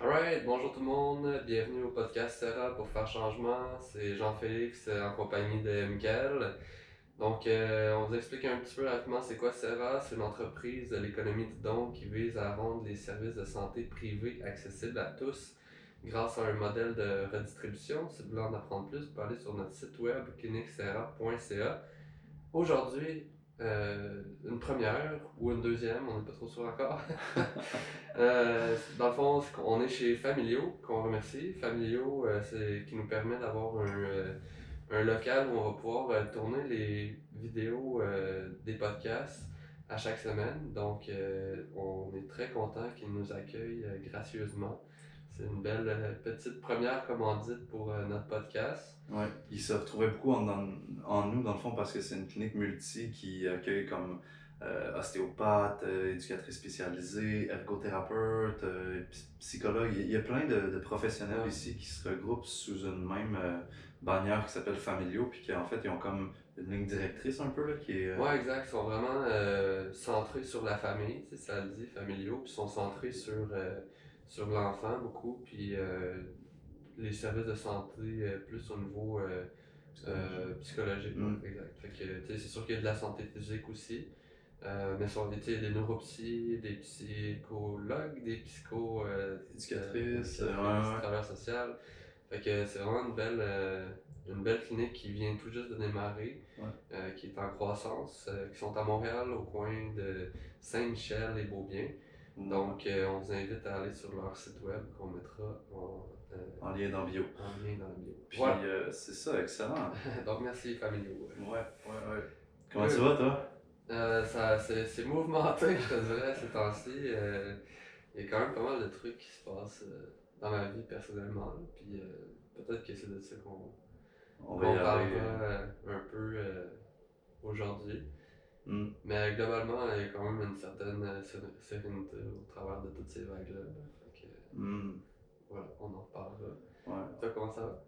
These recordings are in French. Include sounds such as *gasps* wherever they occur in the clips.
Alright, bonjour tout le monde, bienvenue au podcast Serra pour faire changement. C'est Jean-Félix euh, en compagnie de Michael. Donc, euh, on vous explique un petit peu rapidement c'est quoi Serra. C'est une entreprise de l'économie du don qui vise à rendre les services de santé privés accessibles à tous grâce à un modèle de redistribution. Si vous voulez en apprendre plus, vous pouvez aller sur notre site web cliniqueserra.ca. Aujourd'hui, euh, une première ou une deuxième, on n'est pas trop sûr encore. *laughs* Euh, dans le fond, on est chez Familio, qu'on remercie. Familio, euh, c'est qui nous permet d'avoir un, un, local où on va pouvoir tourner les vidéos des podcasts à chaque semaine. Donc, on est très content qu'ils nous accueillent gracieusement. C'est une belle euh, petite première commandite pour euh, notre podcast. Ouais, il se retrouvait beaucoup en, en, nous, dans le fond, parce que c'est une clinique multi qui accueille comme euh, ostéopathe, éducatrice spécialisée, ergothérapeute, psychologue. Il y a plein de, de professionnels ici qui se regroupent sous une même bannière qui s'appelle Familio, puis qui en fait, ils ont comme une ligne directrice un peu, là, qui est... Ouais, exact. Ils sont vraiment centrés sur la famille, ça le dit, Familio, puis ils sont centrés sur sur l'enfant beaucoup, puis euh, les services de santé euh, plus au niveau euh, psychologique. Mm. exact. Fait que, c'est sûr qu'il y a de la santé physique aussi. mais sur des, des neuropsies, des psychologues, des psycho éducatrices, des travailleurs sociaux. Fait que c'est vraiment une belle, une belle clinique qui vient tout juste de démarrer, qui est en croissance, qui sont à Montréal au coin de Saint-Michel et Beaubien. Donc, euh, on vous invite à aller sur leur site web qu'on mettra en, euh, lien dans bio. En lien dans bio. Puis, euh, c'est ça, excellent. *laughs* Donc, merci, Familio. Ouais, ouais, ouais. Comment tu vas, toi? ça, c'est, mouvementé, je te dirais, ces temps-ci. Il y a quand même pas mal de trucs qui se passent dans ma vie personnellement. Puis, peut-être que c'est de ça qu'on, on parlera un peu aujourd'hui. Mm. Mais globalement, il y a quand même une certaine euh, sérénité au travers de toutes ces vagues-là. Mm. Voilà, on en reparlera. Ouais. Toi, comment ça va?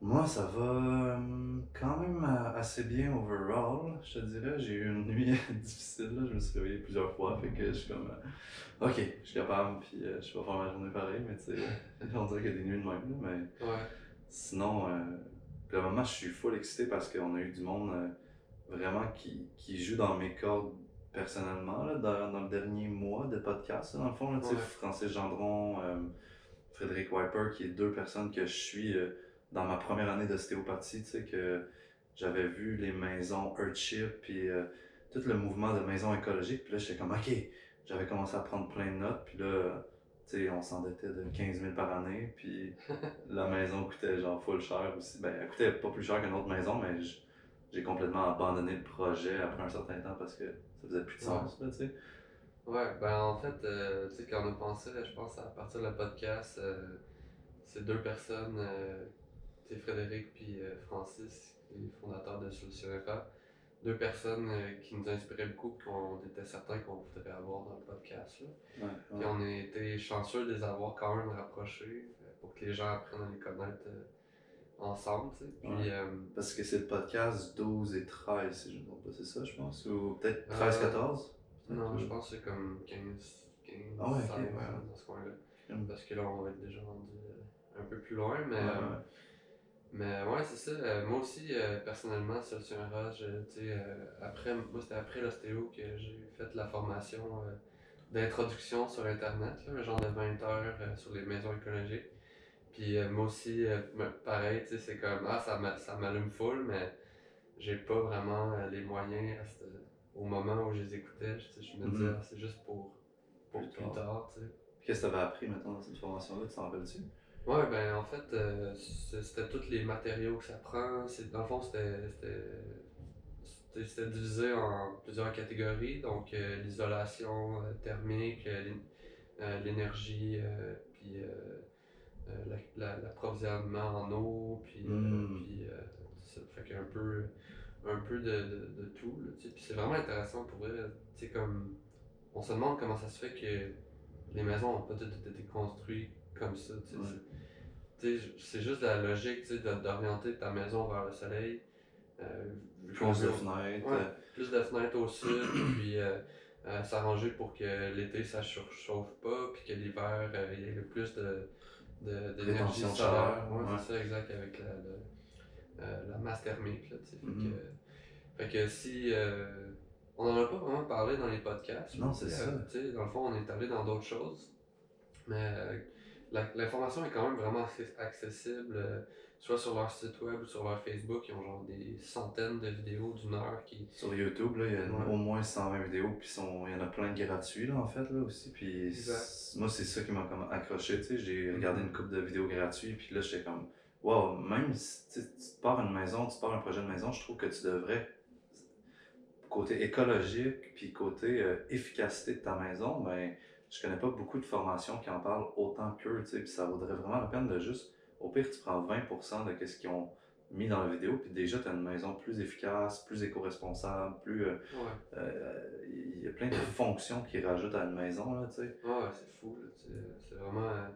Moi, ça va euh, quand même euh, assez bien overall, je te dirais. J'ai eu une *laughs* nuit difficile, là. je me suis réveillé plusieurs fois, fait que je suis comme, ok, je suis capable, puis je vais faire ma journée pareil, mais tu sais, *laughs* on dirait qu'il y a des nuits de même, mais ouais. sinon, le moment, je suis full excité parce qu'on a eu du monde vraiment qui, qui joue dans mes cordes personnellement là, dans, dans, le dernier mois de podcast. dans le fond, là, sais Francis Gendron, euh, Frédéric Wiper, qui est deux personnes que je suis euh, dans ma première année d'ostéopathie, tu sais, que j'avais vu les maisons Earthship, puis euh, tout le mouvement de maisons écologiques, puis là, j'étais comme, ok, j'avais commencé à prendre plein de notes, puis là, tu sais, on s'endettait de 15 000 par année, puis *laughs* la maison coûtait genre full cher aussi. Ben, elle coûtait pas plus cher qu'une autre maison, mais j'ai complètement abandonné le projet après un certain temps parce que ça faisait plus de sens, tu sais. Ouais, ben en fait, euh, tu sais, quand on a pensé, je pense, à partir de le podcast, euh, c'est deux personnes, euh, tu sais, Frédéric puis Francis, les fondateurs de Solution deux personnes qui nous inspiraient beaucoup et qu'on était certains qu'on voudrait avoir dans le podcast. Là. Puis on a été chanceux de les avoir quand même rapprochés pour que les gens apprennent à les connaître ensemble, tu sais. Puis, euh, Parce que c'est le podcast 12 et 13, si je ne me trompe pas, c'est ça, je pense. Ou peut-être 13, 14 euh, Non, je pense que c'est comme 15, 15 ah ouais, 16, dans ce coin-là. Parce que là, on va être déjà rendu euh, un peu plus loin, mais. Mais ouais, c'est ça. moi aussi, personnellement, sur un rage, tu sais, après, moi, c'était après l'ostéo que j'ai fait la formation d'introduction sur Internet, là, genre de 20 heures sur les maisons écologiques. Puis euh, moi aussi, euh, pareil, tu sais, c'est comme, ah, ça m'allume full, mais j'ai pas vraiment euh, les moyens au moment où je les écoutais. Je, me disais, mm-hmm. ah, c'est juste pour, pour plus, tard, tu sais. Qu'est-ce que tu avais appris maintenant dans cette formation-là, tu t'en rappelles-tu? Ouais, ben en fait, c'était tous les matériaux que ça prend. Dans le fond, c'était divisé en plusieurs catégories. Donc, l'isolation thermique, l'énergie, puis l'approvisionnement en eau, puis, euh, hmm. puis euh, ça fait qu'un peu, un peu de, de, de tout. Là, puis c'est vraiment intéressant pour vrai. Comme, on se demande comment ça se fait que les maisons n'ont pas toutes été construites comme ça. C'est juste la logique d'orienter ta maison vers le soleil. plus de fenêtres. plus de fenêtres au sud, *clears throat* puis euh, s'arranger pour que l'été ça surchauffe pas, puis que l'hiver euh, il y ait le plus de, de, d'énergie solaire. chaleur, Ouais, ouais. c'est ça, exact, avec la, la, euh, la masse thermique. Là, sais. fait, que, fait que si. euh, on en a pas vraiment parlé dans les podcasts. Non, c'est ça. euh, sais, dans le fond, on est allé dans d'autres choses. Mais la- l'information est quand même vraiment access- accessible, soit sur leur site web ou sur leur Facebook. Ils ont genre des centaines de vidéos d'une heure qui. Sur YouTube, là, il y a Ouais. au moins 120 vidéos, puis sont- il y en a plein de gratuits, là, en fait, là, aussi. Puis Exact. moi, c'est ça qui m'a comme accroché, tu sais. J'ai regardé Mhm. une couple de vidéos gratuites, puis là, j'étais comme, wow, même si tu pars une maison, tu pars un projet de maison, je trouve que tu devrais, côté écologique, puis côté euh, efficacité de ta maison, ben, je connais pas beaucoup de formations qui en parlent autant qu'eux, tu sais. Puis ça vaudrait vraiment la peine de juste, au pire, tu prends 20% de ce qu'ils ont mis dans la vidéo, puis déjà, tu as une maison plus efficace, plus éco-responsable, plus. euh, Ouais, euh, Il y a plein de fonctions qu'ils rajoutent à une maison, là, tu sais. ouais c'est fou. C'est vraiment. euh,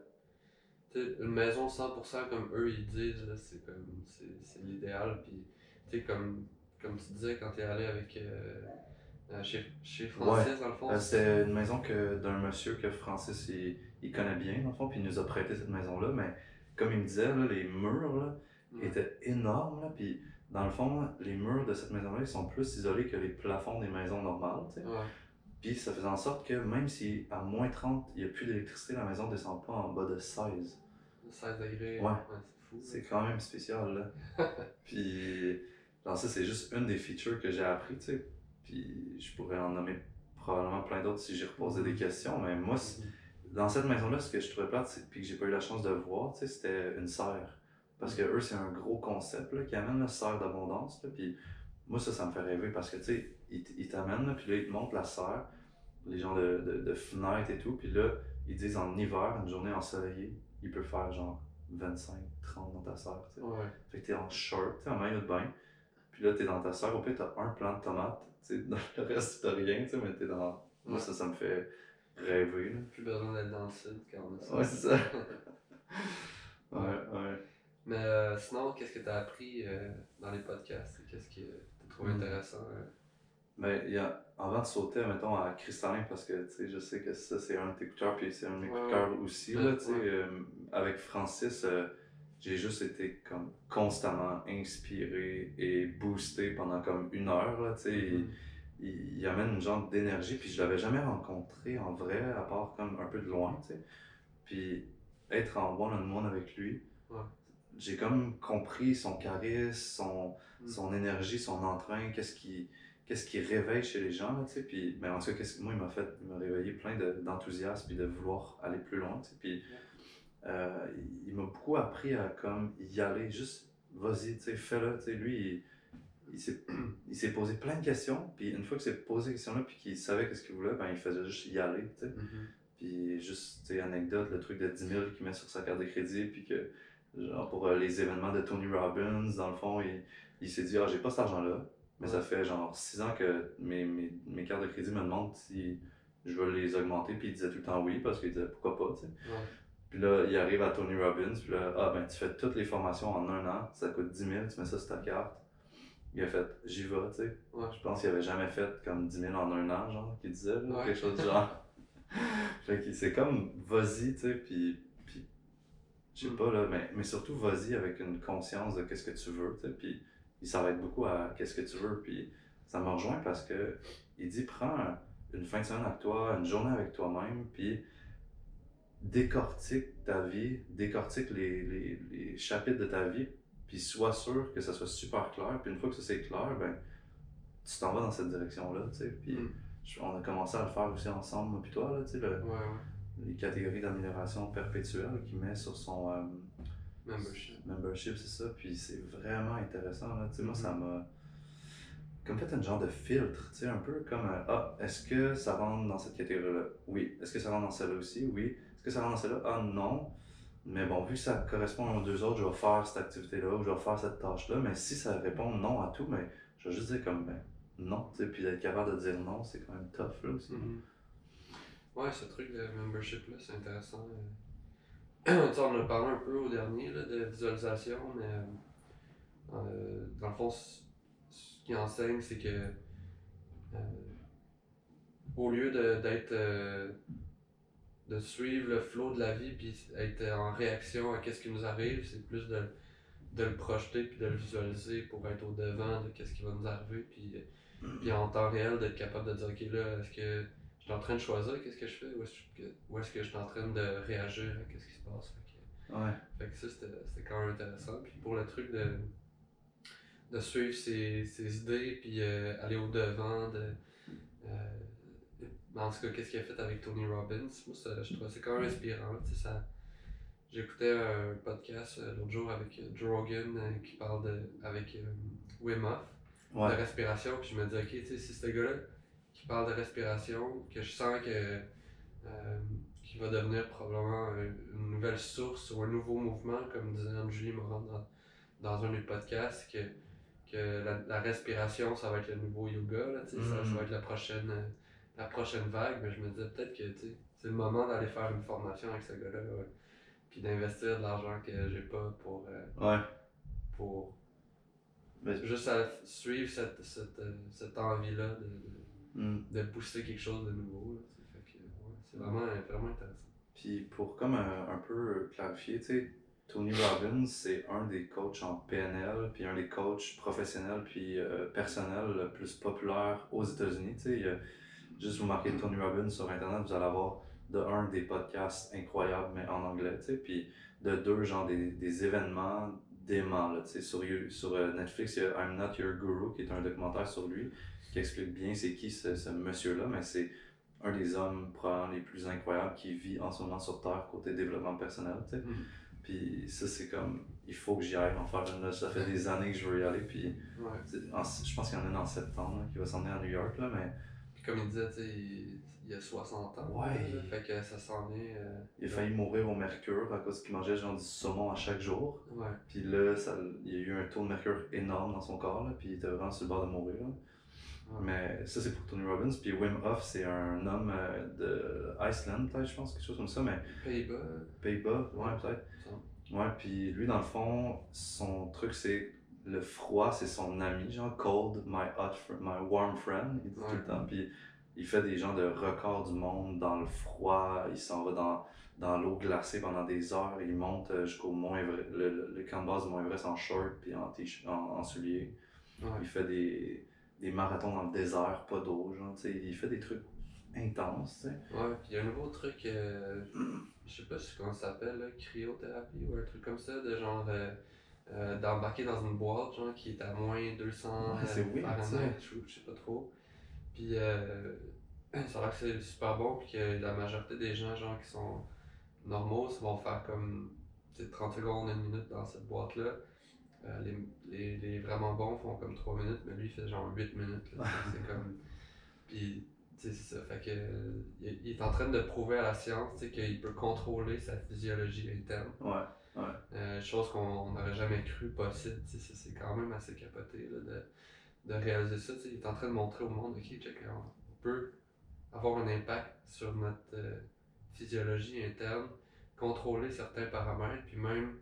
tu sais, une maison 100% comme eux ils disent, c'est comme. C'est c'est l'idéal. Puis, tu sais, comme, comme tu disais quand t'es allé avec. euh, chez, chez Francis, dans le fond. C'était une maison que d'un monsieur que Francis il, il connaît bien, dans le fond, puis il nous a prêté cette maison-là, mais comme il me disait, là, les murs là, étaient énormes, là, puis dans le fond, les murs de cette maison-là, ils sont plus isolés que les plafonds des maisons normales. Ouais. Puis ça faisait en sorte que même si à moins 30, il n'y a plus d'électricité, la maison ne descend pas en bas de 16. 16 degrés. Ouais. c'est fou. C'est quand même spécial, là. *laughs* Puis, genre, ça, c'est juste une des features que j'ai appris, tu sais. Puis, je pourrais en nommer probablement plein d'autres si j'y reposais des questions, mais moi, dans cette maison-là, ce que je trouvais plate, puis que j'ai pas eu la chance de voir, c'était une serre. Parce que eux, c'est un gros concept, là, qui amène la serre d'abondance. Puis, moi, ça, ça me fait rêver parce que, tu sais, ils t'amènent, puis là, ils te montrent la serre, les gens de, de, de fenêtres et tout, puis là, ils disent en hiver, une journée ensoleillée, il peut faire genre 25, 30 dans ta serre, tu sais. Ouais. Fait que t'es en short, t'es en maillot de bain. Puis là, t'es dans ta serre. Au pire, t'as un plant de tomate. Dans *laughs* le reste, t'as rien, tu sais, mais t'es dans. Moi, Ouais. ça, ça me fait rêver, là. Plus besoin d'être dans le sud quand on a ça. Ouais, c'est ça. *laughs* Ouais, ouais. Mais euh, sinon, qu'est-ce que tu as appris euh, dans les podcasts? Qu'est-ce que tu as trouvé Hmm. intéressant? euh? Ben, y a, avant de sauter, mettons, à Cristallin, parce que, je sais que ça, c'est un de tes coups de cœur, puis c'est un de mes Ouais, coups de cœur aussi, Ouais, là, ouais. avec Francis, j'ai juste été, comme, constamment inspiré et boosté pendant, comme, une heure, là, sais. Il- amène une genre d'énergie, puis je l'avais jamais rencontré en vrai, à part comme un peu de loin, tu sais. Puis être en one-on-one avec lui, Ouais. j'ai comme compris son charisme, son, Mm. son énergie, son entrain, qu'est-ce qui, qu'est-ce qui réveille chez les gens, tu sais. Puis, ben, en tout cas, moi, il m'a fait, il m'a réveillé plein de- d'enthousiasme, puis de vouloir aller plus loin, tu sais. Puis euh, il, il m'a beaucoup appris à comme y aller, juste vas-y, tu sais, fais-le, tu sais. Lui, il, *clears throat* il s'est posé plein de questions, puis une fois qu'il s'est posé ces questions-là, puis qu'il savait qu'est-ce qu'il voulait, ben il faisait juste y aller, tu sais. Mhm. Puis juste, tu sais, anecdote, le truc de 10 000 qu'il met sur sa carte de crédit, puis que, genre, pour euh, les événements de Tony Robbins, dans le fond, il, il s'est dit, ah, j'ai pas cet argent-là, mais ça fait genre 6 ans que mes, mes, mes cartes de crédit me demandent si je veux les augmenter, puis il disait tout le temps oui, parce qu'il disait pourquoi pas, tu sais. Ouais. Puis là, il arrive à Tony Robbins, puis là, ah ben, tu fais toutes les formations en un an, ça coûte 10 000, tu mets ça sur ta carte. Il a fait, j'y vais, tu sais. Ouais. Je pense qu'il avait jamais fait comme 10 000 en un an, genre, qu'il disait, là, Ouais. quelque chose du genre. *laughs* fait que c'est comme, vas-y, tu sais, puis, puis je sais Mm. pas, là, mais, mais surtout, vas-y avec une conscience de qu'est-ce que tu veux, tu sais, puis il s'arrête beaucoup à qu'est-ce que tu veux, puis ça me rejoint parce que il dit, prends un- une fin de semaine avec toi, une journée avec toi-même, puis décortique ta vie, décortique les, les, les chapitres de ta vie, puis sois sûr que ça soit super clair. Puis une fois que ça c'est clair, ben, tu t'en vas dans cette direction-là, tu sais. Puis Mm. on a commencé à le faire aussi ensemble, moi puis toi, là, tu sais, le- Ouais, ouais. les catégories d'amélioration perpétuelle qu'il met sur son euh, Membership. membership, c'est ça. Puis c'est vraiment intéressant, là, tu sais. Moi, ça Mhm. m'a comme fait un genre de filtre, tu sais, un peu comme euh, Ah, est-ce que ça rentre dans cette catégorie-là? Oui. Est-ce que ça rentre dans celle-là aussi? Oui. Est-ce que ça rentre dans celle-là? Ah, non. Mais bon, vu que ça correspond aux deux autres, je vais faire cette activité-là ou je vais faire cette tâche-là. Mais si ça répond non à tout, mais je vais juste dire comme ben, non, puis d'être capable de dire non, c'est quand même tough là aussi. Mhm. Ouais, ce truc de membership-là, c'est intéressant. euh. *clears throat* on en a parlé un peu au dernier là, de visualisation, mais euh, euh, dans le fond, ce qu'il enseigne, c'est que au lieu d'être. De suivre le flow de la vie puis être en réaction à qu'est-ce qui nous arrive, c'est plus de, de le projeter puis de le visualiser pour être au devant de qu'est-ce qui va nous arriver puis, puis en temps réel d'être capable de dire ok là est-ce que je suis en train de choisir qu'est-ce que je fais ou est-ce que, ou est-ce que je suis en train de réagir à qu'est-ce qui se passe Fait que- Ouais. fait que ça, c'était quand même intéressant. Puis pour le truc de, de suivre ses, ses idées, puis euh, aller au-devant de. euh, en tout cas, qu'est-ce qu'il a fait avec Tony Robbins, moi, ça, je trouvais ça quand même inspirant. ça, J'écoutais un podcast euh, l'autre jour avec euh, Joe Rogan euh, qui parle de, avec Wim Hof de respiration, puis je me dis, ok, si ce gars-là qui parle de respiration, que je sens que qu'il va devenir probablement un- une nouvelle source ou un nouveau mouvement, comme disait Anne-Julie Morin dans, dans un des podcasts, que, que la, la respiration, ça va être le nouveau yoga, là, ça, ça Mhm. va être la prochaine, la prochaine vague, mais je me disais peut-être que c'est le moment d'aller faire une formation avec ce gars-là, ouais, puis d'investir de l'argent que j'ai pas pour, euh, Ouais. pour Mais- juste à suivre cette, cette, euh, cette envie-là de, de, Hmm. de pousser quelque chose de nouveau. ouais, c'est vraiment, vraiment intéressant. Puis pour comme un, un peu clarifier, tu sais, Tony Robbins, c'est un des coachs en PNL, puis un des coachs professionnels puis euh, personnels le plus populaires aux États-Unis. Tu sais, juste vous marquez Tony Robbins sur Internet, vous allez avoir de un des podcasts incroyables, mais en anglais, tu sais, puis de deux, genre des, des événements déments, là, tu sais, sur, sur euh, Netflix, il y a I'm Not Your Guru, qui est un documentaire sur lui, qui explique bien c'est qui ce, ce monsieur-là, mais c'est un des hommes probablement les plus incroyables qui vit en ce moment sur Terre côté développement personnel, tu sais. Mhm. Puis ça, c'est comme, il faut que j'y aille en faire une, là. ça fait des années que je veux y aller, puis Ouais. c'est- en- je pense qu'il y en a une en septembre, là, qui va s'en venir à New York, là, mais comme il disait, il, il a 60 ans. Ouais. là, fait que ça s'en est. euh, il a failli mourir au mercure à cause qu'il mangeait genre du saumon à chaque jour. Ouais. Puis là, ça, il y a eu un taux de mercure énorme dans son corps, là, puis il était vraiment sur le bord de mourir. Ouais. Mais ça, c'est pour Tony Robbins. Puis Wim Hof, c'est un homme euh, de Iceland, peut-être, je pense, quelque chose comme ça, mais Pays-Bas, Pays-Bas, ouais, peut-être. Ouais, puis lui, dans le fond, son truc, c'est le froid, c'est son ami, genre cold, my hot, my warm friend, il dit tout le temps. Puis il fait des gens de records du monde dans le froid, il s'en va dans, dans l'eau glacée pendant des heures, il monte euh, jusqu'au Mont Everest, le, le, camp de base du Mont Everest en short puis en, en, en souliers. Ouais. Il fait des, des marathons dans le désert, pas d'eau, genre, tu sais, il fait des trucs intenses, tu sais. Ouais, puis il y a un nouveau truc, euh, *clears throat* je sais pas comment ça s'appelle, cryothérapie ou un truc comme ça, de genre euh, euh, d'embarquer dans une boîte genre qui est à moins 200 Ouais, c'est euh, je, sais pas trop. Puis euh, *clears throat* ça a l'air que c'est super bon, puis que la majorité des gens genre qui sont normaux vont faire comme tu sais, 30 secondes, une minute dans cette boîte-là. Euh, les, les, les vraiment bons font comme 3 minutes, mais lui il fait genre 8 minutes. là. *laughs* C'est comme. Puis c'est ça. Fait que, il, il est en train de prouver à la science qu'il peut contrôler sa physiologie interne. Ouais, Euh, chose qu'on n'aurait jamais cru possible. C'est c'est quand même assez capoté là, de, de réaliser ça. tu sais. Il est en train de montrer au monde, ok, check, on peut avoir un impact sur notre euh, physiologie interne, contrôler certains paramètres, puis même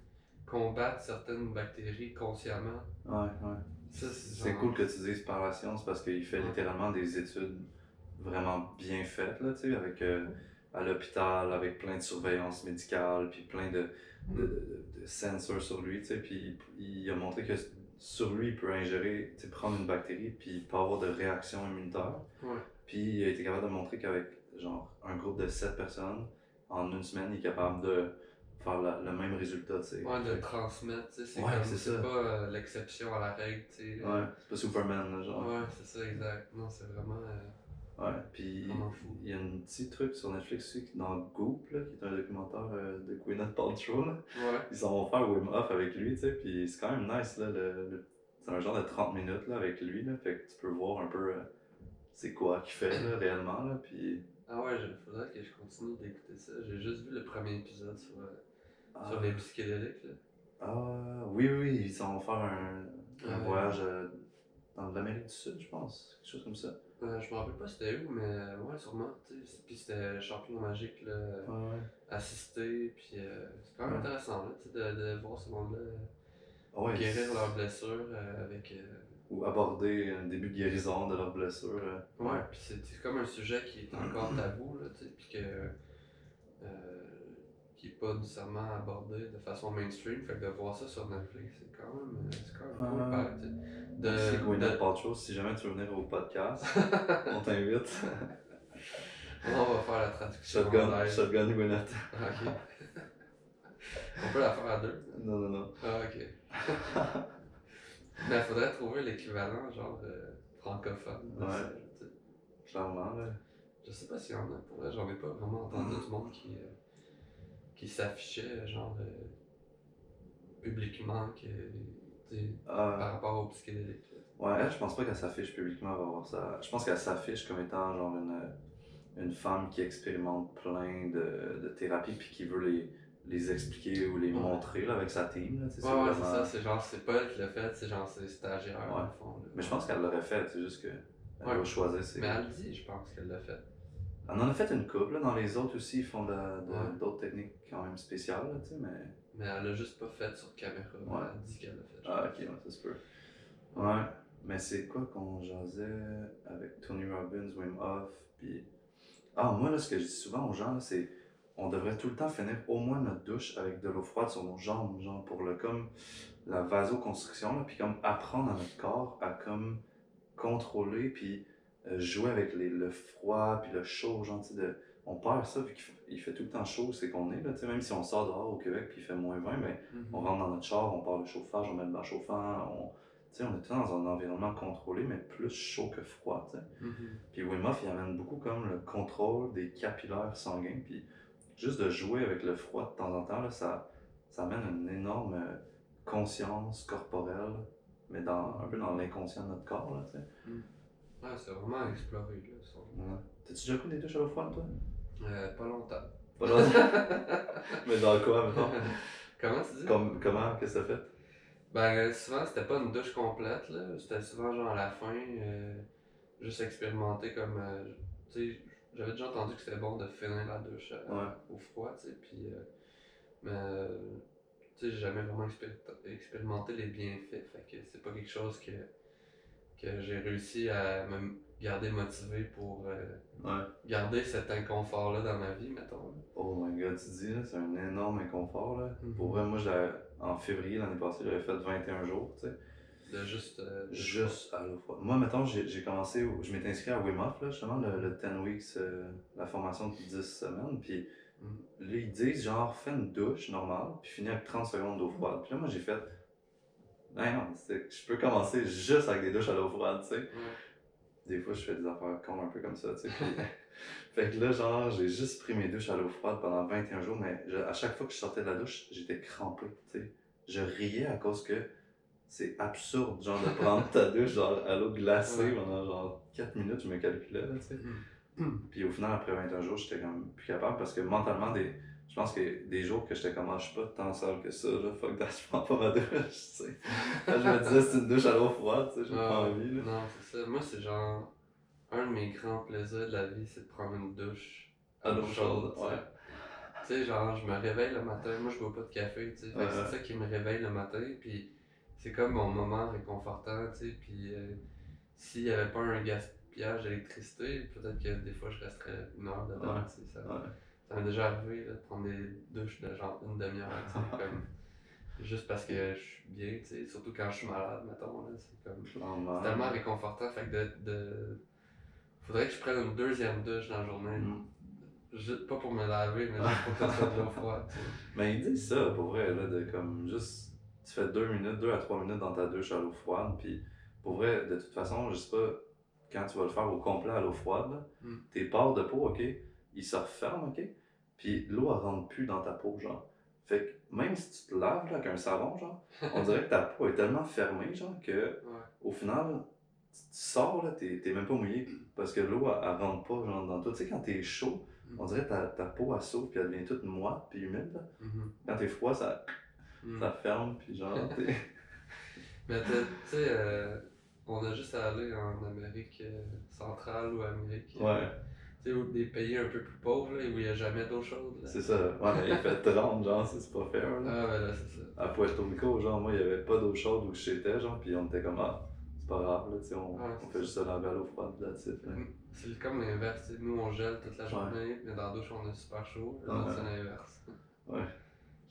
combattre certaines bactéries consciemment. ouais, ouais. C'est cool que tu dises par la science parce qu'il fait Ouais. littéralement des études vraiment bien faites, là, tu sais, avec, euh, à l'hôpital, avec plein de surveillance médicale, puis plein de, de, de, de sensors sur lui, tu sais, puis il, il a montré que sur lui, il peut ingérer, tu sais, prendre une bactérie, puis pas avoir de réaction immunitaire. Ouais. Puis il a été capable de montrer qu'avec, genre, un groupe de 7 personnes, en une semaine, il est capable de faire la- le même résultat, tu sais. Ouais, de le transmettre, tu sais, c'est Ouais, comme, c'est pas euh, l'exception à la règle, tu sais. Ouais, c'est pas Superman, là, genre. Ouais, c'est ça, exact. Non, c'est vraiment, euh, Ouais, puis il y a un petit truc sur Netflix aussi, dans Goop, là, qui est un documentaire euh, de Gwyneth Paltrow. Là. Ouais, Ils s'en vont faire Wim Hof avec lui, tu sais, puis c'est quand même nice, là, le, le- c'est un genre de 30 minutes là, avec lui, là, fait que tu peux voir un peu euh, c'est quoi qu'il fait là, *coughs* réellement, là, puis... ah ouais, il faudrait que je continue d'écouter ça. J'ai juste vu le premier épisode sur, euh, Ah, sur les psychédéliques, là. ah, oui, oui, oui, ils s'en vont faire un, un Ouais. voyage dans l'Amérique du Sud, je pense, quelque chose comme ça. Euh, je me rappelle pas c'était où, mais euh, ouais, sûrement. Puis c'était champion magique, là, ouais. assisté, puis euh, c'est quand même intéressant, là, de, de voir ce monde-là Ah ouais, guérir leurs blessures euh, avec, euh, ou aborder un début de guérison de leur blessure. euh, Ouais, puis c'est comme un sujet qui est encore tabou, là, puis que. Euh, qui est pas nécessairement abordé de façon mainstream, fait que de voir ça sur Netflix, c'est quand même. euh, C'est quand même cool, Ah. Merci De, Gwyneth de- Paltrow, si jamais tu veux venir au podcast, *laughs* on t'invite. on va faire la traduction. Shotgun, shotgun Gwyneth. Ok. *laughs* on peut la faire à deux? Non, non, non. Ah, ok. *laughs* Mais il faudrait trouver l'équivalent, genre euh, francophone. de Ouais. Clairement, là. Je sais pas s'il y en a pour vrai, j'en ai pas vraiment entendu *gasps* du monde qui, euh, qui s'affichait, genre, euh, publiquement, que, Ah, par rapport au psychédélique. là. Ouais, elle, je pense pas qu'elle s'affiche publiquement voir ça. Je pense qu'elle s'affiche comme étant genre une, une femme qui expérimente plein de, de thérapies puis qui veut les, les expliquer ou les Ouais. montrer là, avec sa team. Là, Ouais, ouais, c'est vraiment- ça, c'est genre, c'est pas elle qui l'a fait, c'est genre, c'est stagiaire, Ouais. fond. là. Mais je pense qu'elle l'aurait fait, c'est juste que elle Ouais. va choisir ses. Mais elle dit, je pense qu'elle l'a fait. Elle en a fait une couple, là, dans les autres aussi, ils font Ouais. d'autres techniques quand même spéciales, là, tu sais, mais. Mais elle l'a juste pas fait sur caméra. Ouais. Elle dit qu'elle l'a fait. Ah, ok, ouais, ça se peut. Ouais, mais c'est quoi qu'on jasait avec Tony Robbins, Wim Hof, puis. Ah, moi, là, ce que je dis souvent aux gens, là, c'est. On devrait tout le temps finir au moins notre douche avec de l'eau froide sur nos jambes, genre pour le comme la vasoconstriction, là, puis comme apprendre à notre corps à comme contrôler, puis euh, jouer avec les, le froid, puis le chaud, genre, de- on perd ça, vu qu'il fait, tout le temps chaud, c'est qu'on est, là, même si on sort dehors au Québec, puis il fait moins 20, mais Mhm. on rentre dans notre char, on part le chauffage, on met le bain chauffant, on, tu sais, on est dans un environnement contrôlé, mais plus chaud que froid. sais. Mhm. Puis Wim Hof, il amène beaucoup comme le contrôle des capillaires sanguins, puis juste de jouer avec le froid de temps en temps, là, ça, ça amène une énorme euh, conscience corporelle, mais dans, un peu dans l'inconscient de notre corps. Là, tu sais. Ouais, c'est vraiment exploré, là. son- Ouais. T'as-tu déjà pris des douches à l'eau froide, toi? Euh, pas longtemps. Pas longtemps? *laughs* mais dans quoi, mettons? Comment tu dis? Comme, comment, qu'est-ce que ça fait? Ben, souvent, c'était pas une douche complète, là. C'était souvent, genre, à la fin, euh, juste expérimenter comme. euh, tu sais, j'avais déjà entendu que c'était bon de finir la douche euh, Ouais. au froid, tu sais. Puis. euh, mais. euh, tu sais, j'ai jamais vraiment expéri- expérimenté les bienfaits. Fait que c'est pas quelque chose que. Que j'ai réussi à me garder motivé pour euh, Ouais. garder cet inconfort-là dans ma vie, mettons. Oh my god, tu dis, là, c'est un énorme inconfort. Là. Mhm. Pour vrai, moi, en février l'année passée, j'avais fait 21 jours, tu sais, De juste. euh, de- juste à l'eau froide. Moi, mettons, j'ai commencé, je m'étais inscrit à Wim Hof, là, justement, le, le 10 weeks, euh, la formation de 10 semaines, puis Mhm. là, ils disent, genre, fais une douche normale, puis finis avec 30 secondes d'eau froide. Puis là, moi, j'ai fait, non, je peux commencer juste avec des douches à l'eau froide, tu sais. Ouais. Des fois, je fais des affaires cons un peu comme ça, tu sais. puis- *laughs* fait que là, genre, j'ai juste pris mes douches à l'eau froide pendant 21 jours, mais je- à chaque fois que je sortais de la douche, j'étais crampé, tu sais. Je riais à cause que c'est absurde, genre, de prendre ta douche, genre, à l'eau glacée Ouais. pendant, genre, 4 minutes, je me calculais, tu sais. Mhm. Puis au final, après 21 jours, j'étais comme plus capable parce que mentalement, des, je pense que des jours que j'étais comme, ah, je suis pas tant sale que ça, là, fuck that, *laughs* je prends pas ma douche, tu sais. Je me disais, c'est une douche à l'eau froide, tu sais, j'ai pas envie, là. Non, c'est ça. Moi, c'est genre. Un de mes grands plaisirs de la vie, c'est de prendre une douche À l'eau chaude, ouais. Tu sais, genre, je me réveille le matin. Moi, je bois pas de café, tu sais. Ouais, c'est ça qui me réveille le matin. Puis c'est comme mon moment réconfortant, tu sais. Puis euh, s'il y avait pas un gaspillage d'électricité, peut-être que des fois, je resterais une heure dedans, Ouais. tu sais. Ça, Ouais. Ça m'est déjà arrivé là, de prendre des douches de genre une demi-heure, tu sais. *laughs* comme. Juste parce que je suis bien, tu sais. Surtout quand je suis malade, mettons, là. C'est comme. C'est tellement réconfortant, fait que de, de... Faudrait que je prenne une deuxième douche dans la journée. Mm. Juste, pas pour me laver, mais juste pour que ce soit de l'eau froide. *laughs* Mais ils disent ça, pour vrai, là, de comme juste, tu fais deux minutes, deux à trois minutes dans ta douche à l'eau froide, puis pour vrai, de toute façon, je sais pas, quand tu vas le faire au complet à l'eau froide, là, Mm. tes pores de peau, ok, ils se referment, ok, puis l'eau, elle rentre plus dans ta peau, genre. Fait que même si tu te laves là, avec un savon, genre, on dirait que ta peau est tellement fermée, genre, que Ouais. au final, tu tu sors, là, t'es t'es même pas mouillé, parce que l'eau, elle, elle rentre pas, genre, dans toi. Tu sais, quand t'es chaud, Mm. on dirait que ta, ta peau, elle s'ouvre, puis elle devient toute moite, puis humide, là. Mhm. Quand t'es froid, ça, Mm. ça ferme, puis genre, t'es... *laughs* *laughs* Mais tu sais, euh, on a juste à aller en Amérique euh, centrale ou Amérique. euh, Ouais, des pays un peu plus pauvres, là, où il n'y a jamais d'eau chaude. là. c'est ça. Ouais, mais il fait 30, genre, c'est pas fair, là. Ah, ben là, c'est ça. À Puerto Rico, genre, moi, il y avait pas d'eau chaude où j'étais, genre, puis on était comme, ah, c'est pas grave, là, tu sais, on, Ouais, on fait juste ça dans la verre l'eau froide, là. Mm. C'est comme l'inverse, tu nous on gèle toute la Ouais. journée, mais dans la douche on est super chaud, Ouais. autres, c'est l'inverse. Ouais.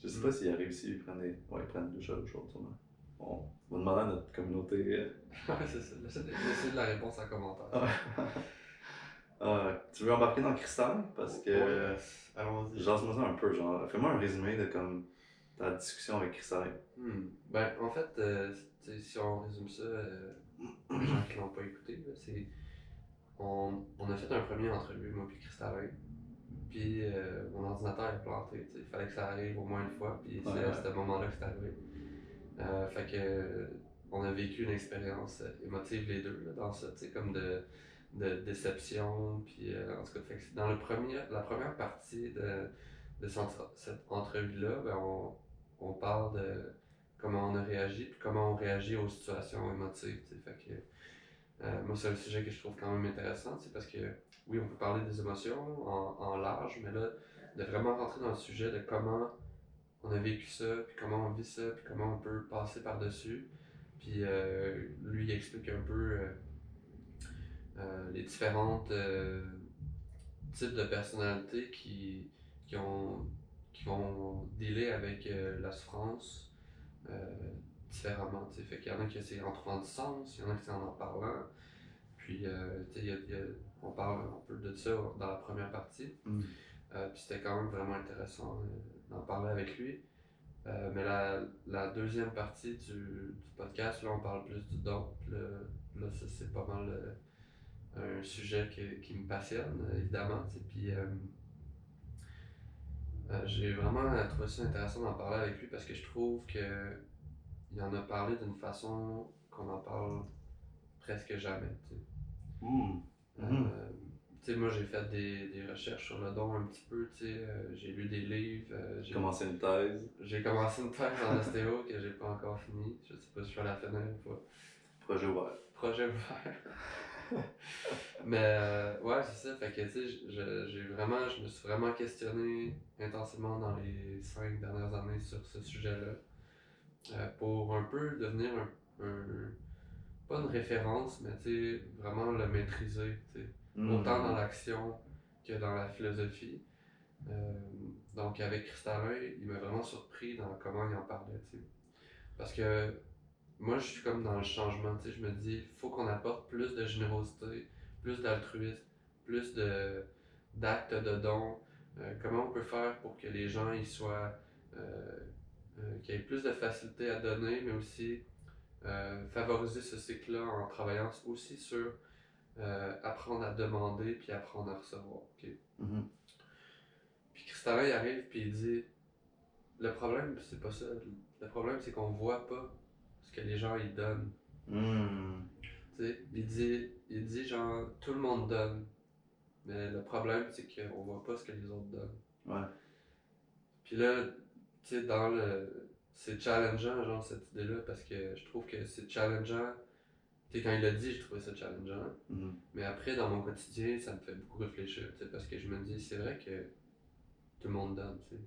Je sais Mm. pas s'ils arrivent ici, ils prennent des. Ouais, ils prennent des douches à l'eau chaude, sûrement. On va demander à notre communauté. euh, *laughs* Ouais, c'est ça. Laissez laissez de la réponse en commentaire. *laughs* Euh, tu veux embarquer dans Cristal? Parce que. Ouais. Allons-y. Jase-moi ça un peu, genre. Fais-moi un résumé de comme ta discussion avec Cristal. Hmm. Ben, en fait, euh, si on résume ça, euh, pour les gens qui l'ont pas écouté, c'est. On, on a fait un premier entrevue, moi puis Cristallin. Puis euh, mon ordinateur est planté, tu sais, il fallait que ça arrive au moins une fois, puis c'est à ouais. ce moment-là que c'est arrivé. Euh, fait que on a vécu une expérience émotive les deux là, dans ça, tu sais, comme de, de déception, puis euh, en tout cas, dans le premier, la première partie de, de cette, entrevue-là, ben, on, on parle de comment on a réagi, puis comment on réagit aux situations émotives, fait que euh, moi, c'est un sujet que je trouve quand même intéressant, c'est parce que oui, on peut parler des émotions en, en large, mais là, de vraiment rentrer dans le sujet de comment on a vécu ça, puis comment on vit ça, puis comment on peut passer par-dessus. Puis euh, lui, il explique un peu euh, les différentes euh, types de personnalités qui, qui, ont, qui vont dealer avec euh, la souffrance différemment. tu sais. Fait qu'il y en a qui c'est en trouvant du sens, il y en a qui c'est en en parlant. Puis, y a- y a- on parle un peu de ça dans la première partie. Mm. Puis c'était quand même vraiment intéressant d'en parler avec lui. Euh, mais la, la deuxième partie du, du podcast, là, on parle plus du don. Là, là ça, c'est pas mal un sujet qui, qui me passionne, évidemment. Puis euh, euh, j'ai vraiment trouvé ça intéressant d'en parler avec lui parce que je trouve que il en a parlé d'une façon qu'on en parle presque jamais. Mm. Mhm. Euh, sais, moi j'ai fait des, des recherches sur le don un petit peu, tu sais, euh, j'ai lu des livres, euh, j'ai Commencer une thèse. j'ai commencé une thèse en ostéo *laughs* que j'ai pas encore fini, je sais pas si je vais la finir ou pas. Projet ouvert. Projet ouvert. Mais euh, ouais, c'est ça, fait que tu sais, j'ai vraiment, je me suis vraiment questionné intensément dans les cinq dernières années sur ce sujet-là. Euh, pour un peu devenir un, un- pas une référence, mais tu sais, vraiment le maîtriser, tu sais Mm. autant dans l'action que dans la philosophie. Euh, donc avec Cristallin, il m'a vraiment surpris dans comment il en parlait, tu sais. Parce que moi, je suis comme dans le changement, tu sais, je me dis, il faut qu'on apporte plus de générosité, plus d'altruisme, plus de d'actes de dons. Euh, comment on peut faire pour que les gens ils soient, euh, euh, qu'il y ait plus de facilité à donner, mais aussi euh, favoriser ce cycle-là en travaillant aussi sur euh, apprendre à demander puis apprendre à recevoir. ok? Mhm. Puis Cristallin il arrive puis il dit le problème c'est pas ça. Le problème c'est qu'on voit pas que les gens ils donnent. Mm. Tu sais, il dit il dit genre tout le monde donne. Mais le problème c'est qu'on voit pas ce que les autres donnent. Ouais. Puis là, tu sais, dans le. C'est challengeant, genre, cette idée-là, parce que je trouve que c'est challengeant. Tu sais, quand il l'a dit, j'ai trouvé ça challengeant. Mhm. Mais après, dans mon quotidien, ça me fait beaucoup réfléchir, tu sais, parce que je me dis, c'est vrai que tout le monde donne, tu sais.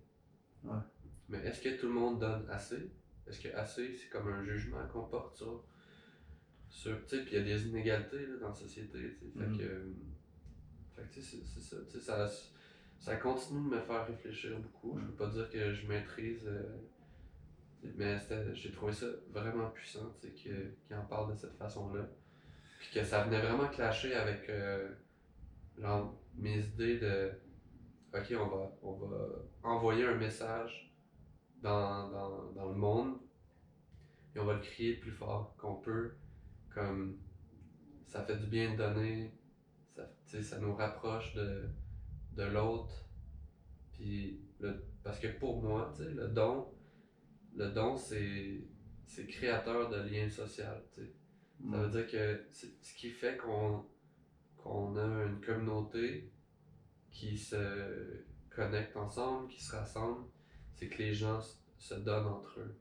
Ouais. Mais est-ce que tout le monde donne assez? Est-ce que assez, c'est comme un jugement qu'on porte sur... sur puis il y a des inégalités là, dans la société, tu sais. Fait que... euh, Fait que, c'est ça, ça, ça continue de me faire réfléchir beaucoup. Je peux pas dire que je maîtrise... euh, mais j'ai trouvé ça vraiment puissant, qu'il en parle de cette façon-là. Puis que ça venait vraiment clasher avec euh, genre, mes idées de OK, on va, on va envoyer un message dans, dans, dans le monde et on va le crier le plus fort qu'on peut. Comme ça fait du bien de donner, ça, ça nous rapproche de, de l'autre. Puis le, parce que pour moi, le don, le don c'est c'est créateur de liens sociaux. Ça veut dire que c'est ce qui fait qu'on qu'on a une communauté qui se connecte ensemble, qui se rassemble, c'est que les gens se donnent entre eux.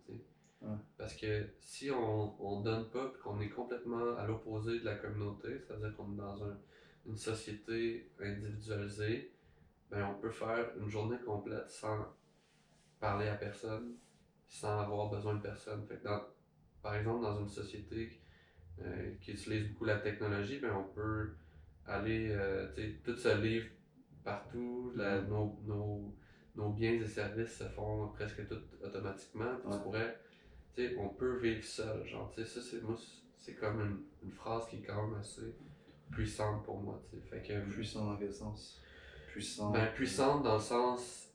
Ouais. Parce que si on, on donne pas et qu'on est complètement à l'opposé de la communauté, c'est-à-dire qu'on est dans un- une société individualisée, ben on peut faire une journée complète sans parler à personne, sans avoir besoin de personne. Fait que dans- par exemple, dans une société euh, qui utilisent beaucoup la technologie, ben on peut aller, euh, tout se livre partout, la- nos, nos, nos biens et services se font presque tout automatiquement. Ouais. Tu pourrais, tu sais, on peut vivre seul, genre, tu sais, ça c'est moi, c'est comme une, une phrase qui est quand même assez puissante pour moi, tu sais. Fait que, Puissant dans quel sens? Puissant. ben, puissante dans le sens,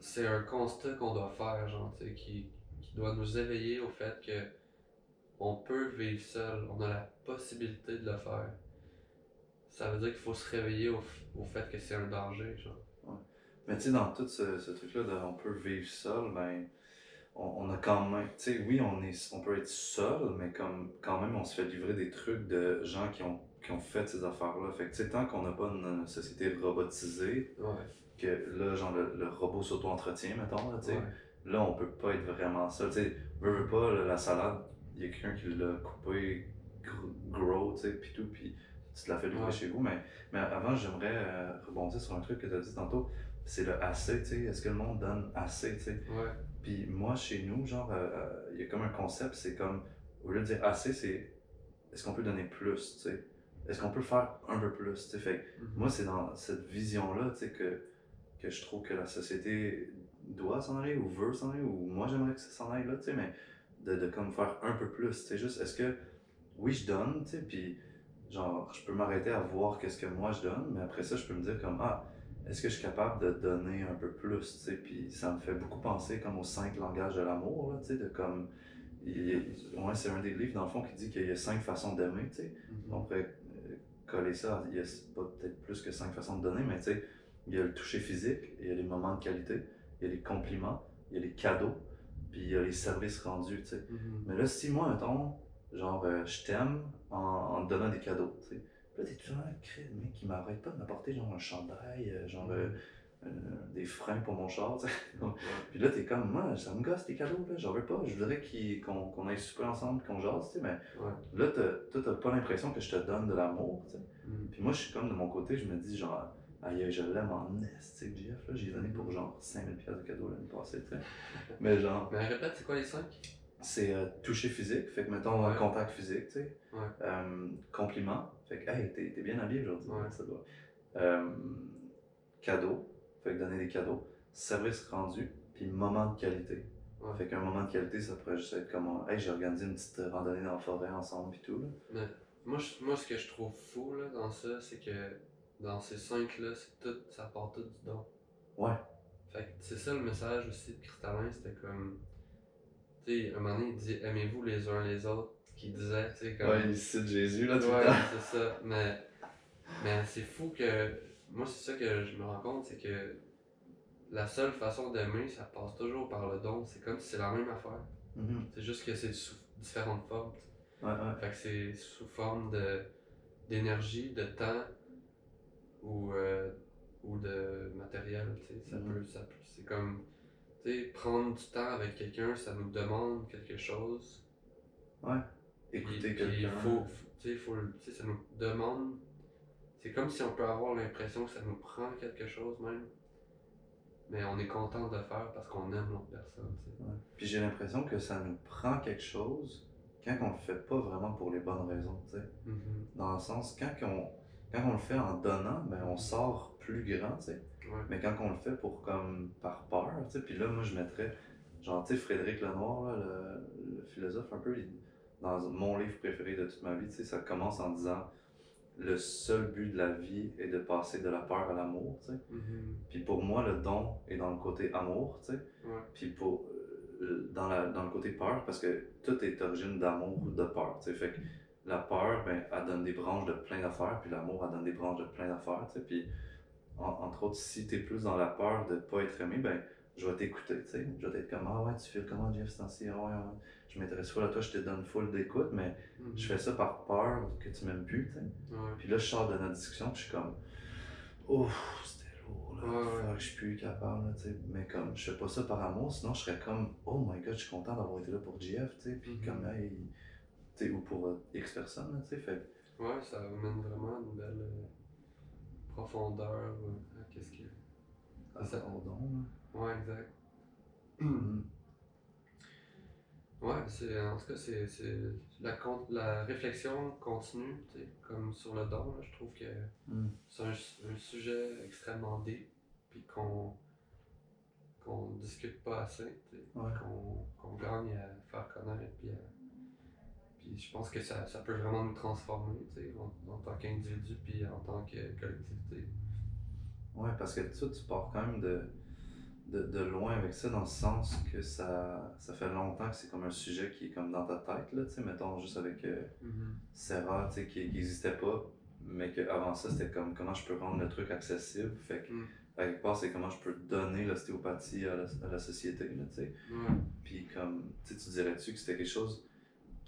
c'est un constat qu'on doit faire, genre, tu sais, qui, qui doit nous éveiller au fait que on peut vivre seul, on a la possibilité de le faire. Ça veut dire qu'il faut se réveiller au, au fait que c'est un danger, genre. Mais tu sais, dans tout ce, ce truc-là de on peut vivre seul, ben, on, on a quand même, tu sais, oui, on, est, on peut être seul, mais comme quand même, on se fait livrer des trucs de gens qui ont, qui ont fait ces affaires-là. Fait que, tu sais, tant qu'on n'a pas une société robotisée, Ouais, que là, genre, le, le robot s'auto-entretient, mettons, là, tu sais, ouais, là, on peut pas être vraiment seul. Tu sais, veux, veux pas, là, la salade, il y a quelqu'un qui l'a coupé gr- gros, tu sais, pis tout, puis tu te l'as fait livrer Ouais. chez vous. Mais, mais avant, j'aimerais euh, rebondir sur un truc que tu as dit tantôt, c'est le assez, tu sais. Est-ce que le monde donne assez, tu sais? ouais, Puis moi, chez nous, genre, euh, euh, il y a comme un concept, c'est comme, au lieu de dire assez, c'est est-ce qu'on peut donner plus, tu sais? Est-ce qu'on peut faire un peu plus, tu sais? Fait que Mhm. moi, c'est dans cette vision-là, tu sais, que, que je trouve que la société doit s'en aller ou veut s'en aller, ou moi, j'aimerais que ça s'en aille là, tu sais, mais de, de comme faire un peu plus, tu sais, juste, est-ce que, oui, je donne, tu sais, puis genre, je peux m'arrêter à voir qu'est-ce que moi je donne, mais après ça, je peux me dire comme, ah, est-ce que je suis capable de donner un peu plus, tu sais, puis ça me fait beaucoup penser comme aux cinq langages de l'amour, là, tu sais, de comme, ouais, c'est un des livres, dans le fond, qui dit qu'il y a cinq façons d'aimer, tu sais, Mhm. on pourrait euh, coller ça, il y a pas peut-être plus que cinq façons de donner, mais tu sais, il y a le toucher physique, il y a les moments de qualité, il y a les compliments, il y a les cadeaux, puis il y a les services rendus, tu sais. Mhm. Mais là, si moi, mettons, genre, euh, je t'aime en, en te donnant des cadeaux, tu sais. Là, t'es toujours un cri, le mec qui m'arrête pas de m'apporter genre un chandail, euh, genre euh, euh, des freins pour mon char, tu sais. Ouais. Puis là, t'es comme, moi, ça me gosse tes cadeaux, là, j'en veux pas. Je voudrais qu'on aille super ensemble, qu'on jase, tu sais. Mais Ouais. là, t'as- toi, t'as pas l'impression que je te donne de l'amour, tu sais. Mhm. Puis moi, je suis comme de mon côté, je me dis genre, aïe, je l'aime en est, tu sais, Jeff, là, j'ai donné pour genre 5000 pièces de cadeau l'année passée, tu sais. *laughs* Mais genre, Mais répète, c'est quoi les cinq? C'est euh, toucher physique, fait que mettons un Ouais. contact physique, tu sais. Ouais. Euh, compliment, fait que, hey, t'es bien habillé aujourd'hui, Ouais. ça doit. Euh, cadeau, fait que donner des cadeaux. Service rendu, puis moment de qualité. Fait qu'un moment de qualité, ça pourrait juste être comme, hey, j'ai organisé une petite randonnée dans la forêt ensemble, puis tout, là. Mais moi, je- moi, ce que je trouve fou là, dans ça, c'est que dans ces cinq-là, c'est tout, ça part tout du don. Ouais. Fait que c'est ça le message aussi de Cristallin, c'était comme. Tu sais, à un moment donné, il dit aimez-vous les uns les autres, qui disait, tu sais, comme. Ouais, il cite Jésus, là, tout le Ouais, temps. c'est ça. Mais, mais c'est fou que. Moi, c'est ça que je me rends compte, c'est que la seule façon d'aimer, ça passe toujours par le don. C'est comme si c'est la même affaire. Mhm. C'est juste que c'est sous différentes formes. tu. Ouais, ouais. Fait que c'est sous forme de d'énergie, de temps ou, euh, ou de matériel. tu sais. Ça Mhm. peut, ça peut- c'est comme tu sais, prendre du temps avec quelqu'un, ça nous demande quelque chose. Écouter Puis- puis quelqu'un. faut- faut- tu sais, faut le- tu sais, ça nous demande. C'est comme si on peut avoir l'impression que ça nous prend quelque chose même. Mais on est content de le faire parce qu'on aime l'autre personne. tu sais. Ouais. Puis j'ai l'impression que ça nous prend quelque chose quand on le fait pas vraiment pour les bonnes raisons, tu sais. Mhm. Dans le sens, quand on, quand on le fait en donnant, ben on sort plus grand, tu sais. Ouais. Mais quand on le fait pour comme par peur, tu sais, puis là, moi, je mettrais, genre, tu sais, Frédéric Lenoir, là, le, le philosophe un peu, il- dans mon livre préféré de toute ma vie, tu sais, ça commence en disant le seul but de la vie est de passer de la peur à l'amour, tu sais. Mhm. Puis pour moi, le don est dans le côté amour, tu sais. Ouais. Puis pour, euh, dans, la, dans le côté peur, parce que tout est origine d'amour ou de peur, tu sais. Fait que la peur, ben, elle donne des branches de plein d'affaires, puis l'amour, elle donne des branches de plein d'affaires, tu sais. Puis en- entre autres, si t'es plus dans la peur de pas être aimé, ben, je vais t'écouter, tu sais. Je vais être comme, ah ouais, tu fais comment, Jeff, c'est ainsi, Ah ouais, ouais. Je m'intéresse full à toi, je te donne full d'écoute, mais Mhm. je fais ça par peur que tu m'aimes plus, tu sais. Ouais. Puis là, je sors de notre discussion, puis je suis comme, ouf, c'était lourd, là. Ouais, je suis plus capable, là, tu sais. Mais comme, je fais pas ça par amour, sinon je serais comme, oh my god, je suis content d'avoir été là pour JF, tu sais. Puis Mhm. comme, hey, tu sais, ou pour X personnes, là, tu sais. Fait Ouais, ça amène vraiment une belle euh, profondeur euh, à qu'est-ce que. ah, Ça- pardon, là. Ouais, exact. *clears throat* Ouais, c'est, en tout cas, c'est, c'est la, con- la réflexion continue, tu sais, comme sur le don, là, je trouve que Mm. c'est un, un sujet extrêmement deep, puis qu'on qu'on discute pas assez, tu sais, Ouais. qu'on, qu'on gagne à faire connaître, puis, à- puis je pense que ça, ça peut vraiment nous transformer, tu sais, en, en tant qu'individu, puis en tant que collectivité. Ouais, parce que toi, tu pars quand même de, de, de loin avec ça, dans le sens que ça, ça fait longtemps que c'est comme un sujet qui est comme dans ta tête, là, tu sais, mettons, juste avec euh, Sarah, tu sais, qui n'existait pas, mais qu'avant ça, c'était comme comment je peux rendre le truc accessible? Fait que, Mm. à quelque part, c'est comment je peux donner l'ostéopathie à la, à la société, là, tu sais. Puis comme, tu dirais-tu que c'était quelque chose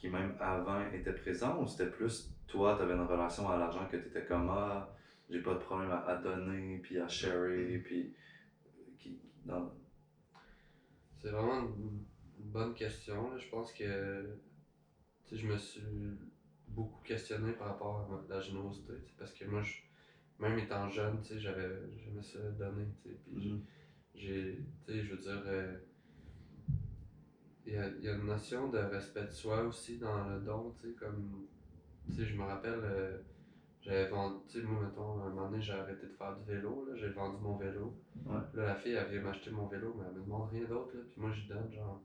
qui même avant était présent ou c'était plus toi, tu avais une relation à l'argent que tu étais comme ah, j'ai pas de problème à, à donner, puis à sharer, puis qui, dans... C'est vraiment une, bonne question. Là. Je pense que je me suis beaucoup questionné par rapport à la générosité. Parce que moi, je, même étant jeune, tu sais, j'avais j'aimais ça donner. Puis Mhm. j'ai, tu sais, je veux dire, euh, il y, a, il y a une notion de respect de soi aussi dans le don. tu sais, Comme, tu sais, je me rappelle, euh, j'avais vendu, tu sais, moi, mettons, un moment donné, j'ai arrêté de faire du vélo. là, J'ai vendu mon vélo. Ouais. Là, la fille, elle vient m'acheter mon vélo, mais elle me demande rien d'autre. là. Puis moi, je donne genre